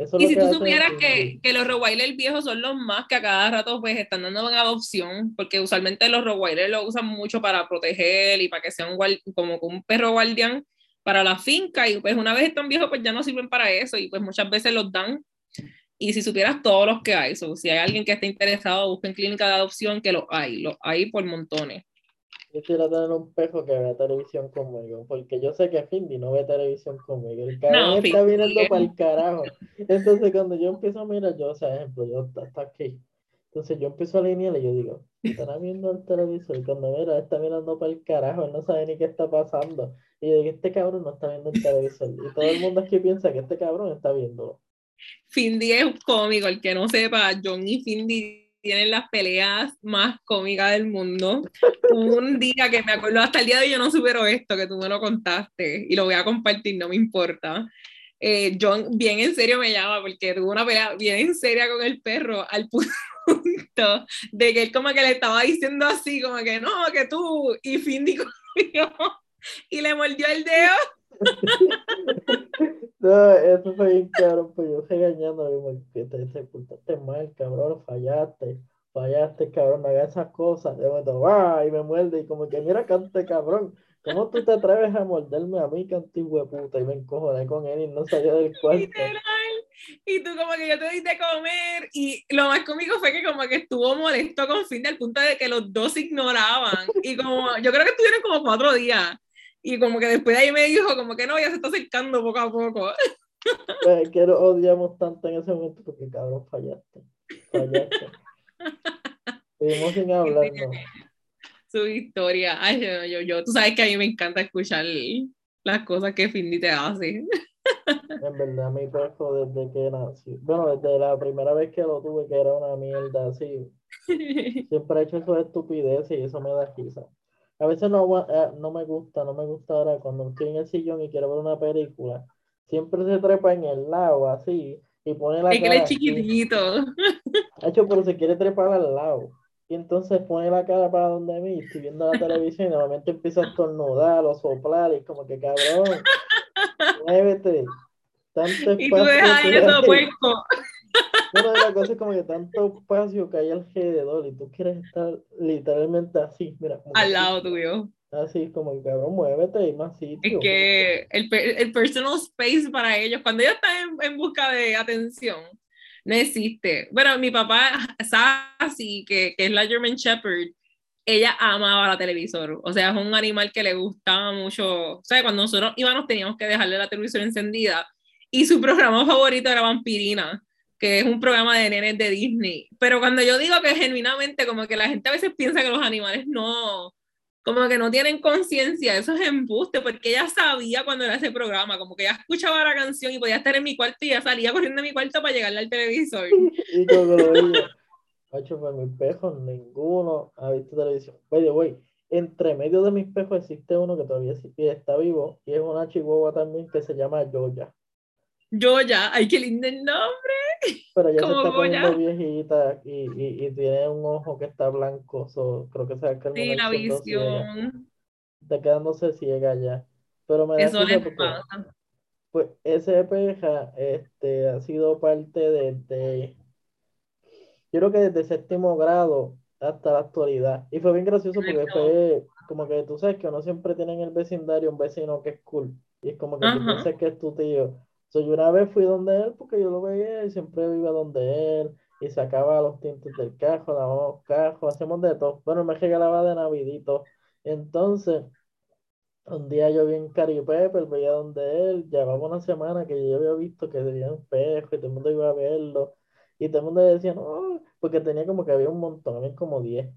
eso y si tú supieras que, que, los Rottweiler viejos son los más que a cada rato pues están dando en adopción, porque usualmente los Rottweiler lo usan mucho para proteger y para que sea un, como un perro guardián para la finca y pues una vez están viejos pues ya no sirven para eso y pues muchas veces los dan. Y si supieras todos los que hay, si hay alguien que esté interesado, busquen clínica de adopción, que los hay, los hay por montones. Yo quisiera tener un perro que vea televisión conmigo, porque yo sé que Findy no ve televisión conmigo. El cabrón está mirando para el carajo. Entonces, cuando yo empiezo a mirar, yo, o sea, ejemplo, yo está aquí. Entonces, yo empiezo a alinear y yo digo, estará viendo el televisor. Y cuando mira, está mirando para el carajo, él no sabe ni qué está pasando. Y de que este cabrón no está viendo el televisor. Y todo el mundo aquí piensa que este cabrón está viéndolo. Findy es cómico, el que no sepa, John y Findy tienen las peleas más cómicas del mundo. Un día que me acuerdo, hasta el día de hoy yo no supero esto, que tú me lo contaste y lo voy a compartir, no me importa. Eh, John bien en serio me llama porque tuvo una pelea bien en seria con el perro al punto de que él como que le estaba diciendo así, como que no, que tú, y Findy y le mordió el dedo no, eso fue bien cabrón, pues yo regañando, que te, te portaste mal, cabrón, fallaste, fallaste, cabrón, no hagas esas cosas. De momento, ¡ah! Y me muerde, y como que mira, cante, cabrón, ¿cómo tú te atreves a morderme a mí, cante, puta? Y me encojoné con él y no salió del cuarto. Y tú como que yo te di de comer y lo más cómico fue que como que estuvo molesto con fin al punto de que los dos ignoraban y como yo creo que estuvieron como cuatro días y como que después de ahí me dijo, como que no, ya se está acercando poco a poco. Pues, que lo odiamos tanto en ese momento porque cabrón fallaste. Fallaste. Seguimos sin hablar, ¿no? Su historia. Ay, yo, yo, yo, tú sabes que a mí me encanta escuchar las cosas que Findy te hace. En verdad, mi perro desde que nació, bueno, desde la primera vez que lo tuve, que era una mierda así, siempre he hecho eso de estupidez y eso me da risa. A veces no, eh, no me gusta, no me gusta ahora cuando estoy en el sillón y quiero ver una película. Siempre se trepa en el lado, así, y pone la es cara. Es chiquitito. Hecho, pero se quiere trepar al lado. Y entonces pone la cara para donde mí, estoy viendo la televisión y normalmente empieza a estornudar o soplar y como que cabrón, muévete. Tanto y tú dejas eso puerco. Bueno, la cosa es como que tanto espacio que hay alrededor y tú quieres estar literalmente así, mira. Al lado tuyo. Así, como que cabrón, muévete y más sitio. Es que el, el personal space para ellos, cuando ellos están en, busca de atención, no existe. Bueno, mi papá, Sassy, que, que es la German Shepherd, ella amaba la televisor. O sea, es un animal que le gustaba mucho. O sea, cuando nosotros íbamos teníamos que dejarle la televisor encendida. Y su programa favorito era Vampirina que es un programa de nenes de Disney. Pero cuando yo digo que genuinamente, como que la gente a veces piensa que los animales no, como que no tienen conciencia, eso es embuste, porque ella sabía cuando era ese programa, como que ella escuchaba la canción y podía estar en mi cuarto y ya salía corriendo de mi cuarto para llegarle al televisor. y como lo veía, ocho, pues mis pejos, ninguno ha visto televisión. Oye, güey, entre medio de mis pejos existe uno que todavía está vivo y es una chihuahua también que se llama Joya. Joya, ay, qué lindo el nombre. Pero ya se está poniendo viejita y, y, y, tiene un ojo que está blanco, creo que se va Sí, la visión. Está quedándose ciega ya. Pero me Eso le pasa. Pues ese peja este, ha sido parte de, yo creo que desde séptimo grado hasta la actualidad. Y fue bien gracioso porque fue como que tú sabes que uno siempre tiene en el vecindario un vecino que es cool. Y es como que tú piensas que es tu tío So, yo una vez fui donde él porque yo lo veía y siempre iba donde él y sacaba los tintes del cajo, lavamos cajos, hacemos de todo. Bueno, me regalaba de navidito. Entonces, un día yo vi en Cari Pepper, veía donde él, llevaba una semana que yo había visto que tenía un espejo y todo el mundo iba a verlo. Y todo el mundo decía, no, porque tenía como que había un montón, había como 10.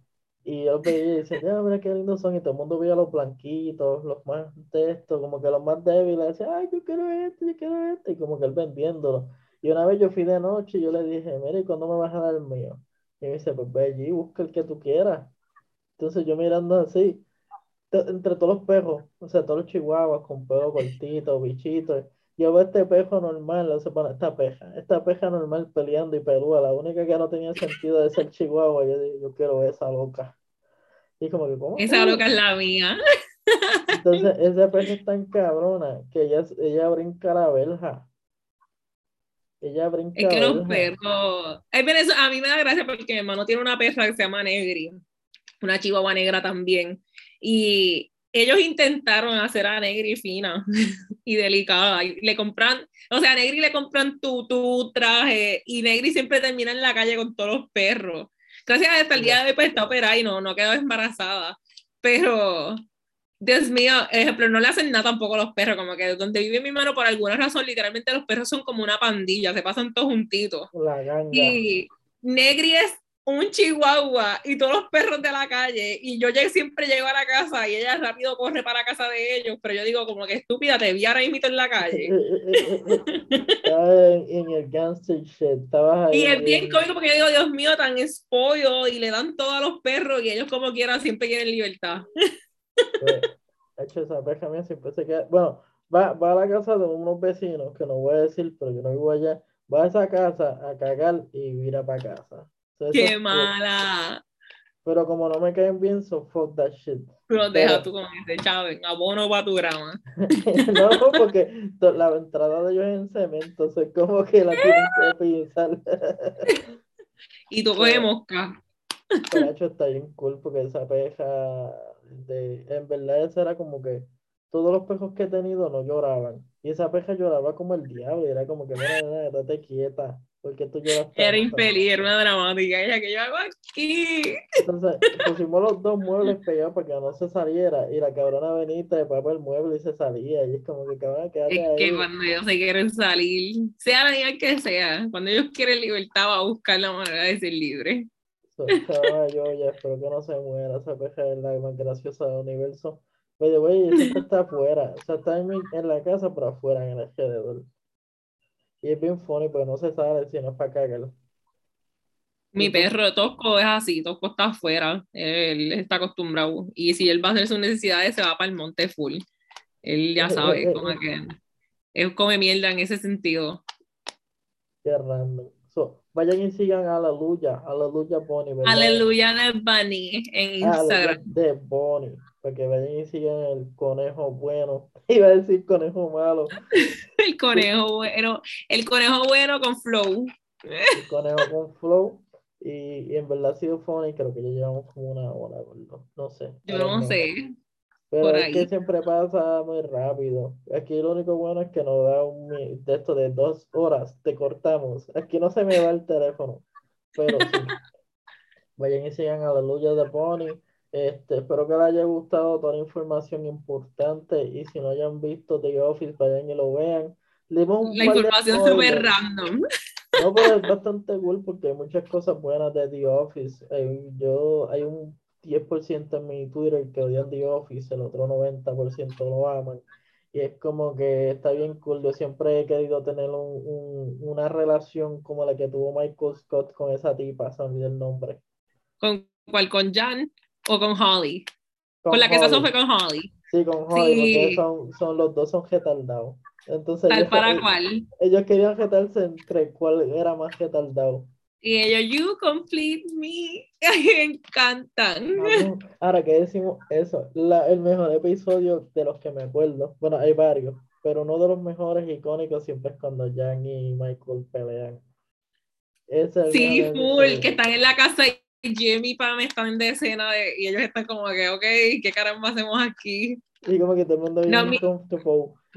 Y yo veía y decía, ya, mira qué lindos son. Y todo el mundo veía los blanquitos, los más de esto, como que los más débiles. Decía, ay, yo quiero esto, yo quiero esto. Y como que él vendiéndolo. Y una vez yo fui de noche y yo le dije, mira, ¿y cuándo me vas a dar el mío? Y me dice, pues ve allí, busca el que tú quieras. Entonces yo mirando así, entre todos los perros, o sea, todos los chihuahuas con pelo cortito, bichitos. Yo veo este pejo normal, o sea, esta peja, esta peja normal peleando y pelúa, la única que no tenía sentido de ser chihuahua, yo digo, yo quiero esa loca. Y como que, ¿cómo? Esa loca es la mía. Entonces, esa peja es tan cabrona que ella, ella brinca la verja. Ella brinca. Es que los perros. a mí me da gracia porque mi hermano tiene una perra que se llama Negri, una chihuahua negra también. Y ellos intentaron hacer a Negri fina y delicada. Y le compran, o sea, a Negri le compran tu, tu traje y Negri siempre termina en la calle con todos los perros. Gracias a hasta el día de hoy pues está operada y no, no quedó embarazada. Pero Dios mío, ejemplo, no le hacen nada tampoco a los perros, como que donde vive mi hermano, por alguna razón, literalmente los perros son como una pandilla, se pasan todos juntitos. y Negri es un chihuahua y todos los perros de la calle, y yo siempre llego a la casa y ella rápido corre para la casa de ellos, pero yo digo como que estúpida, te vi ahora mismo en la calle. en, el gangster shit, estabas ahí. Y es bien cómico porque yo digo, Dios mío, tan espollo, y le dan todo a los perros y ellos como quieran siempre quieren libertad. Hecho, esa perra mía siempre se queda. Bueno, va, va a la casa de unos vecinos, que no voy a decir, pero yo no vivo allá. Va a esa casa a cagar y vira para casa. ¡Qué mala! Pero como no me caen bien, so fuck that shit. Pero deja tú con ese Chávez, abono para tu grama. no, porque la entrada de ellos es en cemento, entonces como que la tienen que pisar. y tú coges mosca. Pero hecho está bien cool porque esa peja de, en verdad esa era como que todos los pejos que he tenido no lloraban. Y esa peja lloraba como el diablo, y era como que, mira, estate quieta, porque tú lloras. Era infeliz, era una dramática, ella que yo hago aquí. Entonces pusimos los dos muebles pegados para que no se saliera, y la cabrona venita de papá el mueble y se salía, y es como que cabrón, quédate Es que cuando ellos se quieren salir, sea la día que sea, cuando ellos quieren libertad, va a buscar la manera de ser libre. yo ya espero que no se muera, esa peja es la más graciosa del universo. Oye, güey, está afuera, o sea, está en, en, la casa, pero afuera, en el alrededor. Y es bien funny, pero no se sabe si no es para cagarlo. Mi perro Tosco es así, Tosco está afuera, él está acostumbrado. Y si él va a hacer sus necesidades, se va para el monte full. Él ya sabe, como que él come mierda en ese sentido. Qué random. vayan y sigan Aleluya, Aleluya Bonnie. Aleluya de Bunny en Instagram. De Bonnie para que vayan y sigan el conejo bueno. Iba a decir conejo malo. el conejo bueno, el conejo bueno con flow. El conejo con flow. Y, en verdad ha sido funny, creo que ya llevamos como una hora, no sé. Yo no, sé. Pero es que siempre pasa muy rápido. Aquí lo único bueno es que nos da un de esto de dos horas, te cortamos. Aquí no se me va el teléfono. Pero sí. Vayan y sigan a la lucha de Pony este, espero que les haya gustado toda la información importante y si no hayan visto The Office, vayan y lo vean. la información es súper random. No, pero es bastante cool porque hay muchas cosas buenas de The Office. Eh, yo, hay un 10% en mi Twitter que odian The Office, el otro 90% lo aman. Y es como que está bien cool. Yo siempre he querido tener un, una relación como la que tuvo Michael Scott con esa tipa, se me el nombre. ¿Con cuál? ¿Con Jan? O con Holly. Con, la que se fue con Holly. Sí, con Holly, son, son, los dos son retardado Entonces, ¿Tal para cuál? Ellos querían retarse entre cuál era más retardado. Y ellos, you complete me. me encantan. Ahora que decimos eso, la, el mejor episodio de los que me acuerdo, bueno, hay varios, pero uno de los mejores icónicos siempre es cuando Jan y Michael pelean. Sí, full, que están en la casa y Jimmy y Pam están de escena de, y ellos están como que, ok, ¿qué caramba hacemos aquí? Y como que todo el mundo viene No, mi-.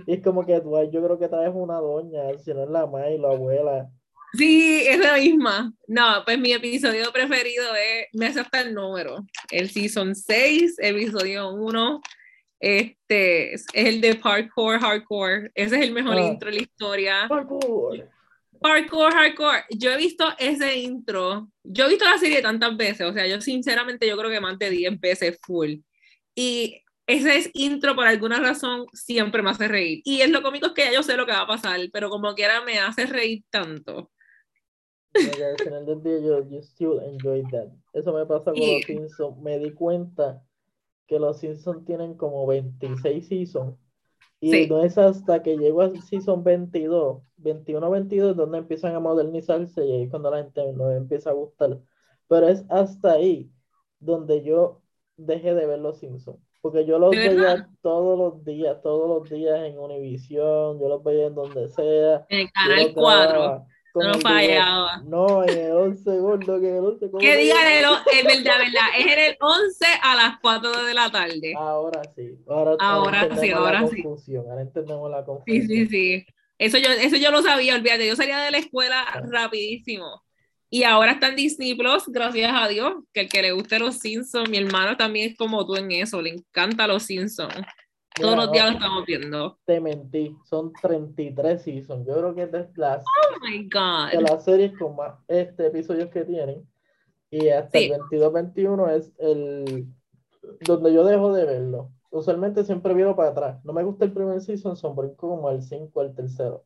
Y es como que Dwight, yo creo que traes una doña, si no es la madre y la abuela. Sí, es la misma. No, pues mi episodio preferido es, me hace hasta el número, el Season 6, episodio 1, este, es el de Parkour Hardcore, ese es el mejor Ah. intro de la historia. Parkour. Parkour Hardcore, yo he visto ese intro, yo he visto la serie tantas veces, o sea, yo sinceramente yo creo que más de 10 veces full. Y ese es intro por alguna razón siempre me hace reír. Y es lo cómico es que ya yo sé lo que va a pasar, pero como quiera me hace reír tanto. Al final del día yo, still enjoy that. Eso me pasa con Sí. los Simpsons. Me di cuenta que los Simpsons tienen como 26 seasons. Y Sí. no es hasta que llego a season 22, 21, 22, donde empiezan a modernizarse y ahí es cuando la gente nos empieza a gustar. Pero es hasta ahí donde yo dejé de ver los Simpsons. Porque yo los veía todos los días, todos los días en Univision, yo los veía en donde sea. En el canal los 4. No fallaba. No, en el 11, gordo, que en el 11. ¿cómo Que digan el, es verdad, verdad, es en el 11 a las 4 de la tarde. Ahora sí, ahora, Ahora sí, entendemos ahora sí. confusión, ahora entendemos la Sí, confusión. sí, sí. Eso yo, eso yo lo sabía, olvídate, yo salía de la escuela rapidísimo. Y ahora está en Disney Plus, gracias a Dios, que el que le guste los Simpsons, mi hermano también es como tú en eso, le encanta los Simpsons. Todos los días lo estamos viendo. te mentí, son 33 seasons. Yo creo que es de las, Oh my de God. las series con más este, episodios que tienen. Y hasta Sí. el 22-21 es el donde yo dejo de verlo. Usualmente siempre viro para atrás. No me gusta el primer season, son brinco como el 5 al tercero.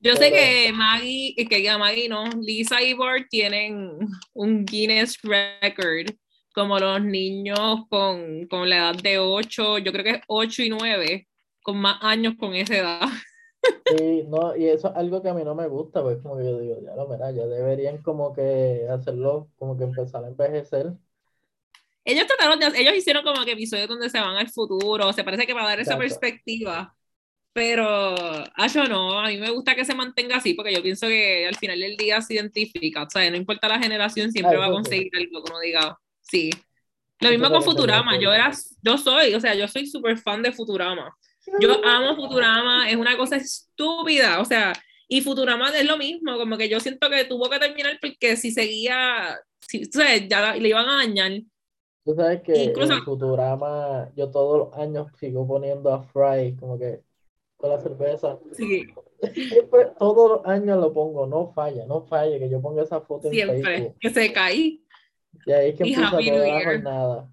Yo sé Pero- que Maggie, que diga Maggie no, Lisa y Bart tienen un Guinness Record, como los niños con, con la edad de 8, yo creo que es 8 y 9, con más años con esa edad. Sí, no, y eso es algo que a mí no me gusta, pues como que yo digo, ya lo mira, ya deberían como que hacerlo, como que empezar a envejecer. Ellos trataron de, ellos hicieron como que episodios donde se van al futuro, se parece que para dar esa Exacto. perspectiva, pero yo no, a mí me gusta que se mantenga así, porque yo pienso que al final del día se identifica, o sea, no importa la generación, siempre va a sí. conseguir algo que uno diga, sí. Lo mismo con Futurama, yo era, yo soy, o sea, yo soy súper fan de Futurama. Yo amo Futurama, es una cosa estúpida, o sea, y Futurama es lo mismo, como que yo siento que tuvo que terminar porque si seguía, si, o sea, ya le iban a dañar. Tú sabes que Incluso- en Futurama yo todos los años sigo poniendo a Fry como que con la cerveza. Sí, Siempre, todos los años lo pongo, no falla, no falla, que yo ponga esa foto en siempre, Facebook. que se cae. Y ahí es que Y empieza Happy toda New la Year. jornada.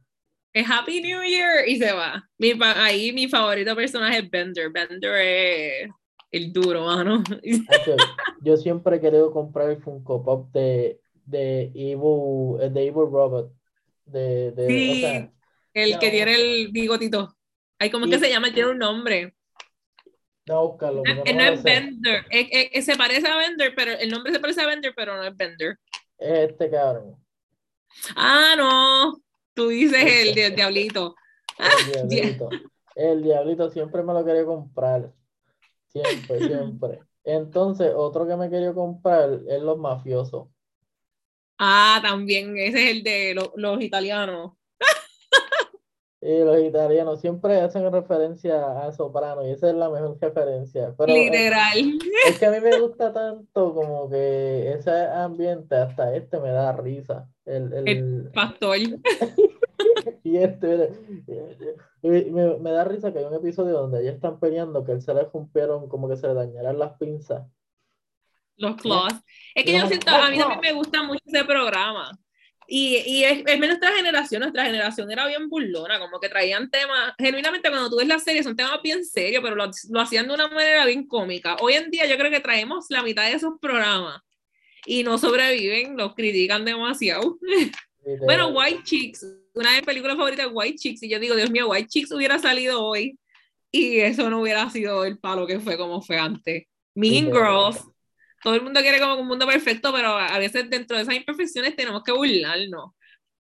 Es Happy New Year y se va. Mi, ahí mi favorito personaje es Bender. Bender es el duro, mano. Yo siempre he querido comprar el Funko Pop de, de Evil, de Evil Robot. De, de, o Sí, sea, el que tiene el bigotito. Ay, ¿cómo es que se llama? Tiene un nombre. no, porque No, es. Bender. Es- es- es- se parece a Bender, pero el nombre se parece a Bender, pero no es Bender. Es este cabrón. Ah, no. Tú dices el, del diablito. El diablito. El diablito siempre me lo quería comprar. Siempre, siempre. Entonces, otro que me quería comprar es los mafiosos. Ah, también. Ese es el de lo- los italianos. Y los italianos siempre hacen referencia a Soprano y esa es la mejor referencia. Pero Literal. es que a mí me gusta tanto como que ese ambiente, hasta este me da risa. El, el, Pastor. y este, me, me da risa que hay un episodio donde ellos están peleando que él se le rompieron, como que se le dañaran las pinzas. Los claws. Es que yo siento, a mí también me gusta mucho ese programa. Y, y es, es nuestra generación, nuestra generación era bien burlona, como que traían temas, genuinamente cuando tú ves la serie son temas bien serios, pero lo, lo hacían de una manera bien cómica. Hoy en día yo creo que traemos la mitad de esos programas y no sobreviven, los critican demasiado. Bueno. White Chicks, una de mis películas favoritas, White Chicks, y yo digo, Dios mío, White Chicks hubiera salido hoy y eso no hubiera sido el palo que fue como fue antes. Mean. Girls, todo el mundo quiere como un mundo perfecto, pero a veces dentro de esas imperfecciones tenemos que burlarnos.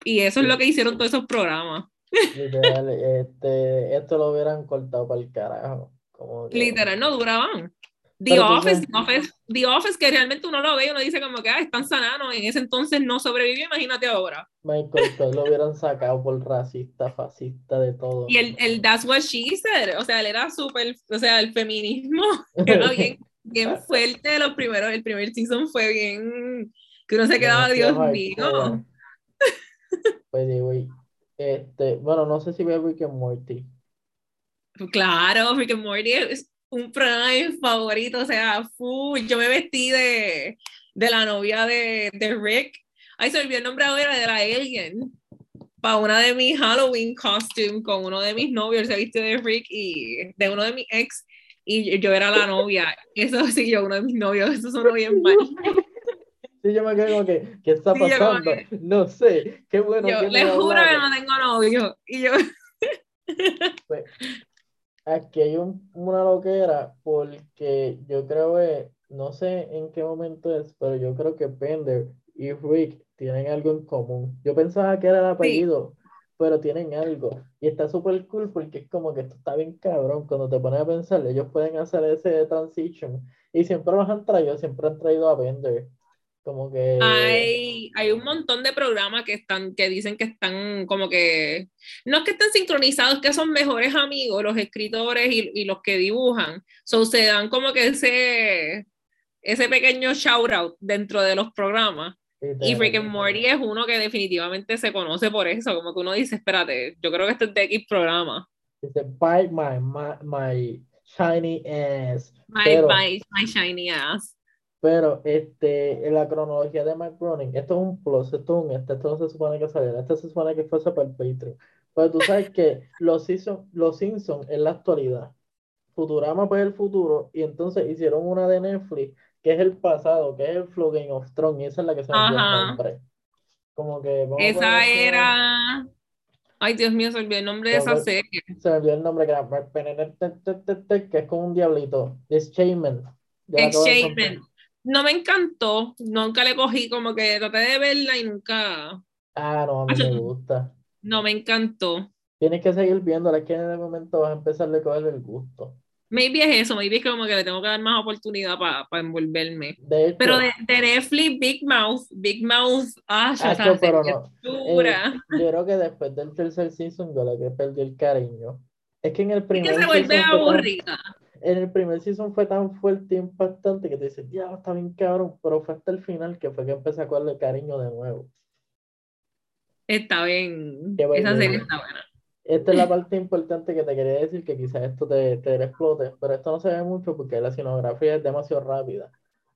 Y eso es lo que hicieron todos esos programas. Literal, este, esto lo hubieran cortado para el carajo. Como que- Literal, no duraban. The Office, The Office, The Office, que realmente uno lo ve y uno dice como que ah, están sanados, en ese entonces no sobrevivió, imagínate ahora. Michael Todd lo hubieran sacado por racista, fascista, de todo. Y el, el That's What She Said, o sea, él era súper, o sea, el feminismo era bien, bien fuerte, los primeros, el primer season fue bien, que uno se quedaba, Dios mío. Pues, este, bueno, no sé si ve Rick and Morty. Claro, Rick and Morty es un programa favorito, o sea, full. Yo me vestí de, de la novia de, de Rick. Ay, se olvidó el nombre ahora de la Alien. Para una de mis Halloween costumes con uno de mis novios, se viste de Rick y de uno de mis ex, y yo era la novia. Eso sí, yo uno de mis novios, eso sonó bien mal. Sí, yo me quedé como que, ¿qué está pasando? No sé, qué bueno. Yo les juro que no tengo novio. Y yo. Pues, aquí hay un, una loquera porque yo creo que, no sé en qué momento es, pero yo creo que Pender y Rick tienen algo en común. Yo pensaba que era el apellido, pero tienen algo. Y está súper cool porque es como que esto está bien cabrón. Cuando te pones a pensar, ellos pueden hacer ese transition. Y siempre los han traído, siempre han traído a Bender. Como que... Hay, hay un montón de programas que están, que dicen que están como que, no es que estén sincronizados, que son mejores amigos los escritores y, y los que dibujan. So, se dan como que ese, ese pequeño shout out dentro de los programas. Y Rick and Morty es uno que definitivamente se conoce por eso, como que uno dice, espérate, yo creo que este es de X programa. Dice, bite my, my, my shiny ass. My, my, my shiny ass. Pero este, en la cronología de McGroning, esto es un plus, esto es un este, esto no se supone que saliera, esto se supone que fuese para el Patreon. Pero tú sabes que los Simpsons los Simpson es la actualidad, Futurama pues el futuro, y entonces hicieron una de Netflix, que es el pasado, que es el Flow Game of Thrones, y esa es la que se me olvidó el nombre. Como que... Esa era... Ay, Dios mío, se olvidó el nombre de esa serie. Se me olvidó el nombre, que era... que es como un diablito. Exchainment. Exchainment no me encantó, nunca le cogí, como que traté de verla y nunca. Ah, no, a mí me gusta. No me encantó. Tienes que seguir viéndola, es que en el momento vas a empezar a coger el gusto. Maybe es eso, maybe es como que le tengo que dar más oportunidad para envolverme. pero de, de, Netflix, Big Mouth, Big Mouth, ah, ya sabes, pero no. Eh, yo creo que después del tercer season yo la que perdí el cariño. Es que en el primer es que se vuelve aburrida en el primer season fue tan fuerte y impactante que te dices, ya, está bien cabrón, pero fue hasta el final que fue que empecé a cogerle cariño de nuevo. Está bien, esa serie está buena. Esta es la parte importante que te quería decir, que quizás esto te, te explote, pero esto no se ve mucho porque la escenografía es demasiado rápida.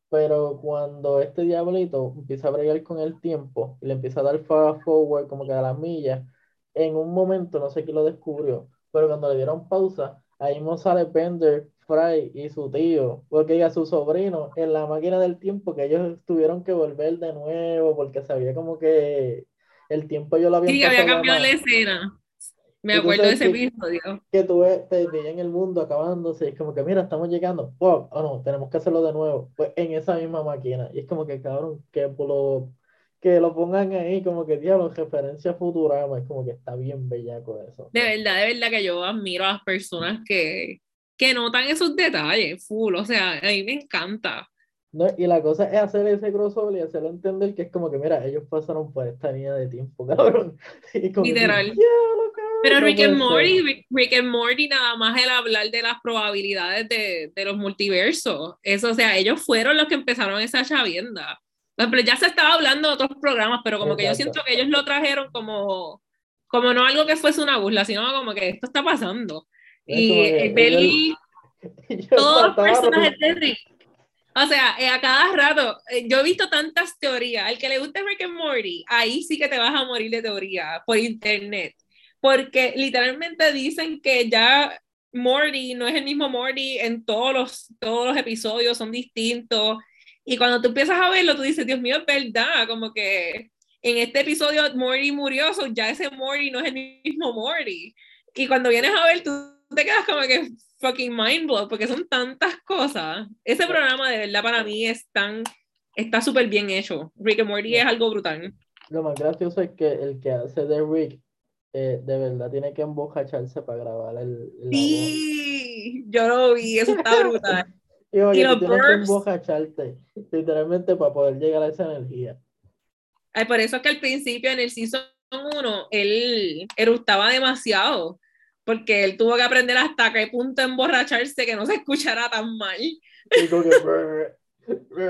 Pero cuando este diablito empieza a bregar con el tiempo y le empieza a dar fast forward como que a las millas, en un momento, no sé quién lo descubrió, pero cuando le dieron pausa, ahí mismo sale Bender Fry y su tío, porque a su sobrino, en la máquina del tiempo, que ellos tuvieron que volver de nuevo, porque sabía como que el tiempo yo lo había Sí, había cambiado la escena. Me acuerdo de ese episodio. Que tuve, te veía en el mundo acabándose, y es como que, mira, estamos llegando, oh, no, tenemos que hacerlo de nuevo, pues en esa misma máquina. Y es como que, cabrón, que lo, que lo pongan ahí, como que, diablo, referencia Futurama, es como que está bien bellaco eso. De verdad, de verdad que yo admiro a las personas que, que notan esos detalles, full, o sea, a mí me encanta. No, y la cosa es hacer ese crossover y hacerlo entender que es como que, mira, ellos pasaron por esta línea de tiempo, cabrón. Literal. Pero Rick and, Morty, Rick, and Morty, nada más el hablar de las probabilidades de, de, los multiversos. Eso, o sea, ellos fueron los que empezaron esa chavienda. Pero ya se estaba hablando de otros programas, pero como que yo siento que ellos lo trajeron como, como no algo que fuese una burla, sino como que esto está pasando. Y Belly, todos los personajes de Rick. O sea, eh, a cada rato, eh, yo he visto tantas teorías. Al que le guste Rick and Morty, ahí sí que te vas a morir de teoría por internet. Porque literalmente dicen que ya Morty no es el mismo Morty en todos los, todos los episodios, son distintos. Y cuando tú empiezas a verlo, tú dices, Dios mío, es verdad, como que en este episodio Morty murió, ya ese Morty no es el mismo Morty. Y cuando vienes a ver, tú te quedas como que fucking mind blow, porque son tantas cosas. Ese programa de verdad para mí es tan, está súper bien hecho. Rick and Morty es algo brutal. Lo más gracioso es que el que hace de Rick eh, de verdad tiene que embocacharse para grabar el. sí, yo lo vi, eso está brutal. Y, oye, Y los tienes que burps. embojacharte, literalmente, para poder llegar a esa energía. Ay, por eso es que al principio en el Season 1 él eructaba demasiado, porque él tuvo que aprender hasta qué punto emborracharse que no se escuchara tan mal.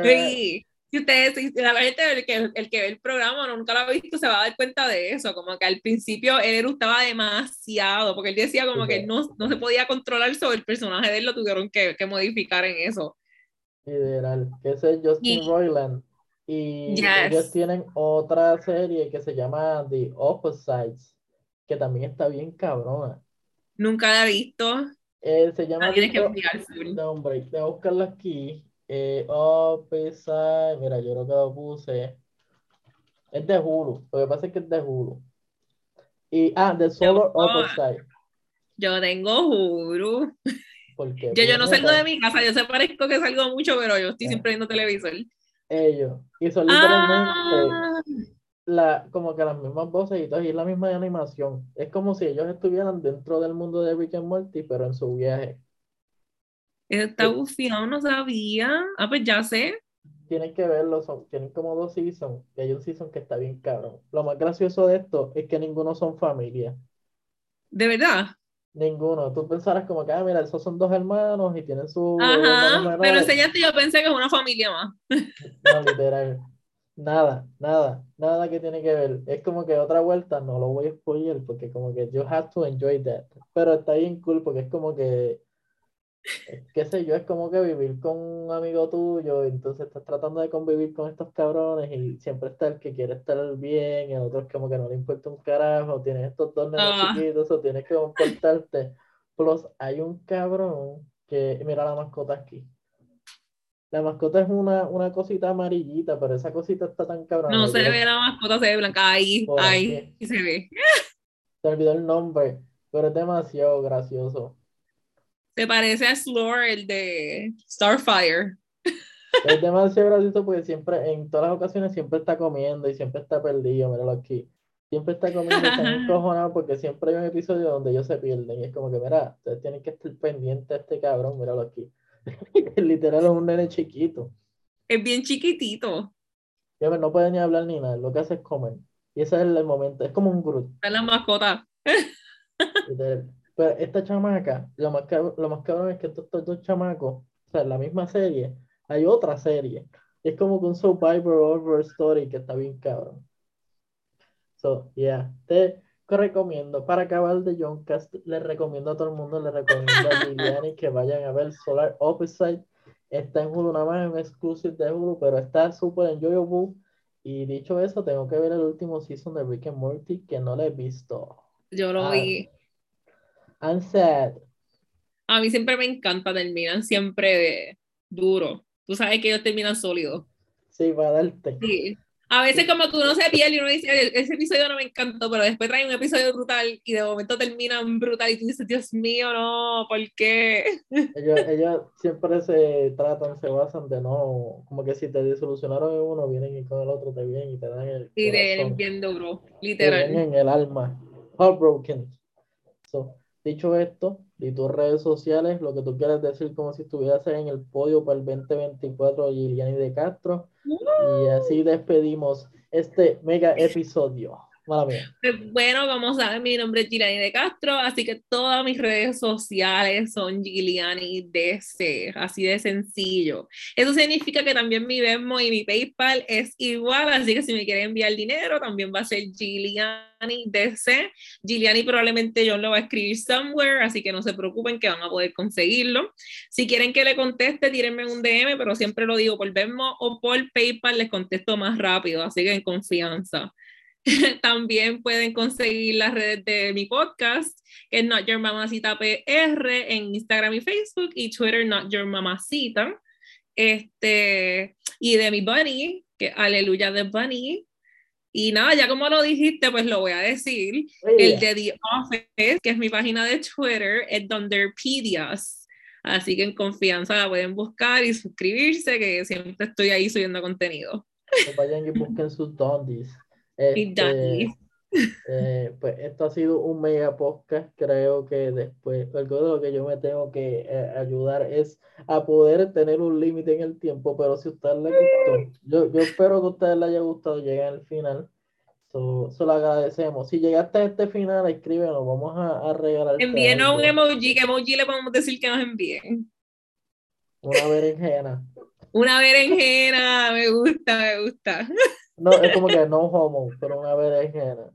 Sí. Si ustedes, si la gente, el que, el que ve el programa o nunca lo ha visto, se va a dar cuenta de eso, como que al principio él eructaba demasiado, porque él decía como que no, no se podía controlar sobre el personaje de él, lo tuvieron que, que modificar en eso. Literal, que ese es Justin Y- Roiland. Y Yes. ellos tienen otra serie que se llama The Opposites, que también está bien cabrona. Nunca la he visto, Eh, se llama la tienes que. No, hombre, voy a buscarla aquí. Eh, Opposite, mira, yo creo que lo puse. Es de Hulu, lo que pasa es que es de Hulu. Y, ah, The Solar buscó. Opposite. Yo tengo Hulu. Porque, Yo, yo no salgo de mi casa, yo sé parezco que salgo mucho, pero yo estoy Ah. siempre viendo televisor. Ellos. Y son literalmente. Ah, la, como que las mismas voces y todo, y es la misma animación. Es como si ellos estuvieran dentro del mundo de Rick and Morty, pero en su viaje. está bufiado, no sabía. Ah, pues ya sé. Tienen que verlo, son, tienen como dos seasons, y hay un season que está bien cabrón. Lo más gracioso de esto es que ninguno son familia. De verdad. Ninguno. Tú pensarás como que, ah, mira, esos son dos hermanos y tienen hermanos Ajá. Pero menores. enseñaste, yo pensé que es una familia más. No, literal. Nada, nada, nada que tiene que ver. Es como que otra vuelta, no lo voy a spoiler porque como que you have to enjoy that. Pero está bien cool porque es como que, eh, qué sé yo, es como que vivir con un amigo tuyo, entonces estás tratando de convivir con estos cabrones y siempre está el que quiere estar bien, el otro es como que no le importa un carajo, tienes estos dos nenes Ah. chiquitos, o tienes que comportarte. Plus, hay un cabrón que, mira la mascota aquí. La mascota es una, una cosita amarillita, pero esa cosita está tan cabrona. No se ve la mascota, se ve blanca. Ahí, Por ahí, sí se ve. Se olvidó el nombre, pero es demasiado gracioso. Se parece a Slore, el de Starfire. Es demasiado gracioso porque siempre, en todas las ocasiones, siempre está comiendo y siempre está perdido. Míralo aquí. Siempre está comiendo y está encojonado porque siempre hay un episodio donde ellos se pierden. Y es como que, mira, ustedes tienen que estar pendientes de este cabrón, míralo aquí. Literal es un nene chiquito. Es bien chiquitito. Ya no puede ni hablar ni nada, lo que hace es comer. Y ese es el, momento, es como un Groot. En la mascota. literal. Pero esta chamaca, lo más, cab- lo más cabrón es que estos, estos dos chamacos, o sea, en la misma serie, hay otra serie. Es como que un Survivor Horror Story que está bien cabrón. So, yeah, te recomiendo, para acabar de Johncast, les recomiendo a todo el mundo, les recomiendo a Liliani que vayan a ver Solar Opposite. Está en Hulu, nada más es un exclusive de Hulu, pero está súper enjoyable. Y dicho eso, tengo que ver el último season de Rick and Morty que no lo he visto. Yo lo Ah. vi. I'm sad. A mí siempre me encanta, terminan siempre duro. Tú sabes que ellos terminan sólidos. Sí, para darte. Sí. A veces como que uno se pierde y uno dice, "Oye, ese episodio no me encantó, pero después trae un episodio brutal y de momento terminan brutal y tú dices, Dios mío, no, ¿por qué? Ellos, ellos siempre se tratan, se basan de no, como que si te disolucionaron en uno, vienen y con el otro te vienen y te dan el Y de corazón, bien duro, te literal. vienen en el alma. Heartbroken. So, dicho esto, y tus redes sociales, lo que tú quieras decir como si estuvieras en el podio para el 2024 de Giliani de Castro. Y así despedimos este mega episodio. Mala mía. Pues, Bueno, como saben, mi nombre es Giliani de Castro, así que todas mis redes sociales son Giliani DC, así de sencillo. Eso significa que también mi Venmo y mi PayPal es igual, así que si me quieren enviar dinero, también va a ser Giliani DC. Giliani probablemente yo lo va a escribir somewhere, así que no se preocupen que van a poder conseguirlo. Si quieren que le conteste, tírenme un DM, pero siempre lo digo por Venmo o por PayPal, les contesto más rápido, así que en confianza. También pueden conseguir las redes de mi podcast, que es Not Your Mamacita PR, en Instagram y Facebook, y Twitter, Not Your Mamacita. Este, y de mi Bunny, que Aleluya de Bunny. Y nada, ya como lo dijiste, pues lo voy a decir. El de The Office, que es mi página de Twitter, es Donderpedias. Así que en confianza la pueden buscar y suscribirse, que siempre estoy ahí subiendo contenido. Que vayan y busquen sus dondies. Este. Eh, pues esto ha sido un mega podcast. Creo que después, algo de lo que yo me tengo que eh, ayudar es a poder tener un límite en el tiempo. Pero si a usted le gustó, yo, yo espero que a ustedes les haya gustado llegar al final. Eso lo agradecemos. Si llegaste a este final, escríbenos, vamos a, a regalar. Envíenos un emoji, ¿qué emoji le podemos decir que nos envíen? Una berenjena. Una berenjena, me gusta, me gusta. No, es como que no homo, pero una berenjena.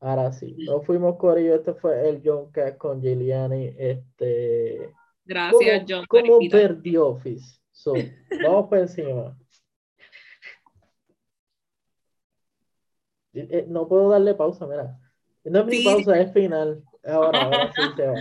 Ahora sí, nos fuimos Corillo, este fue el John Cash con Giuliani, este... Gracias, John. Como ver The Office. So, vamos por encima. Eh, no puedo darle pausa, mira. No es mi pausa, es final. Ahora, ahora sí se va.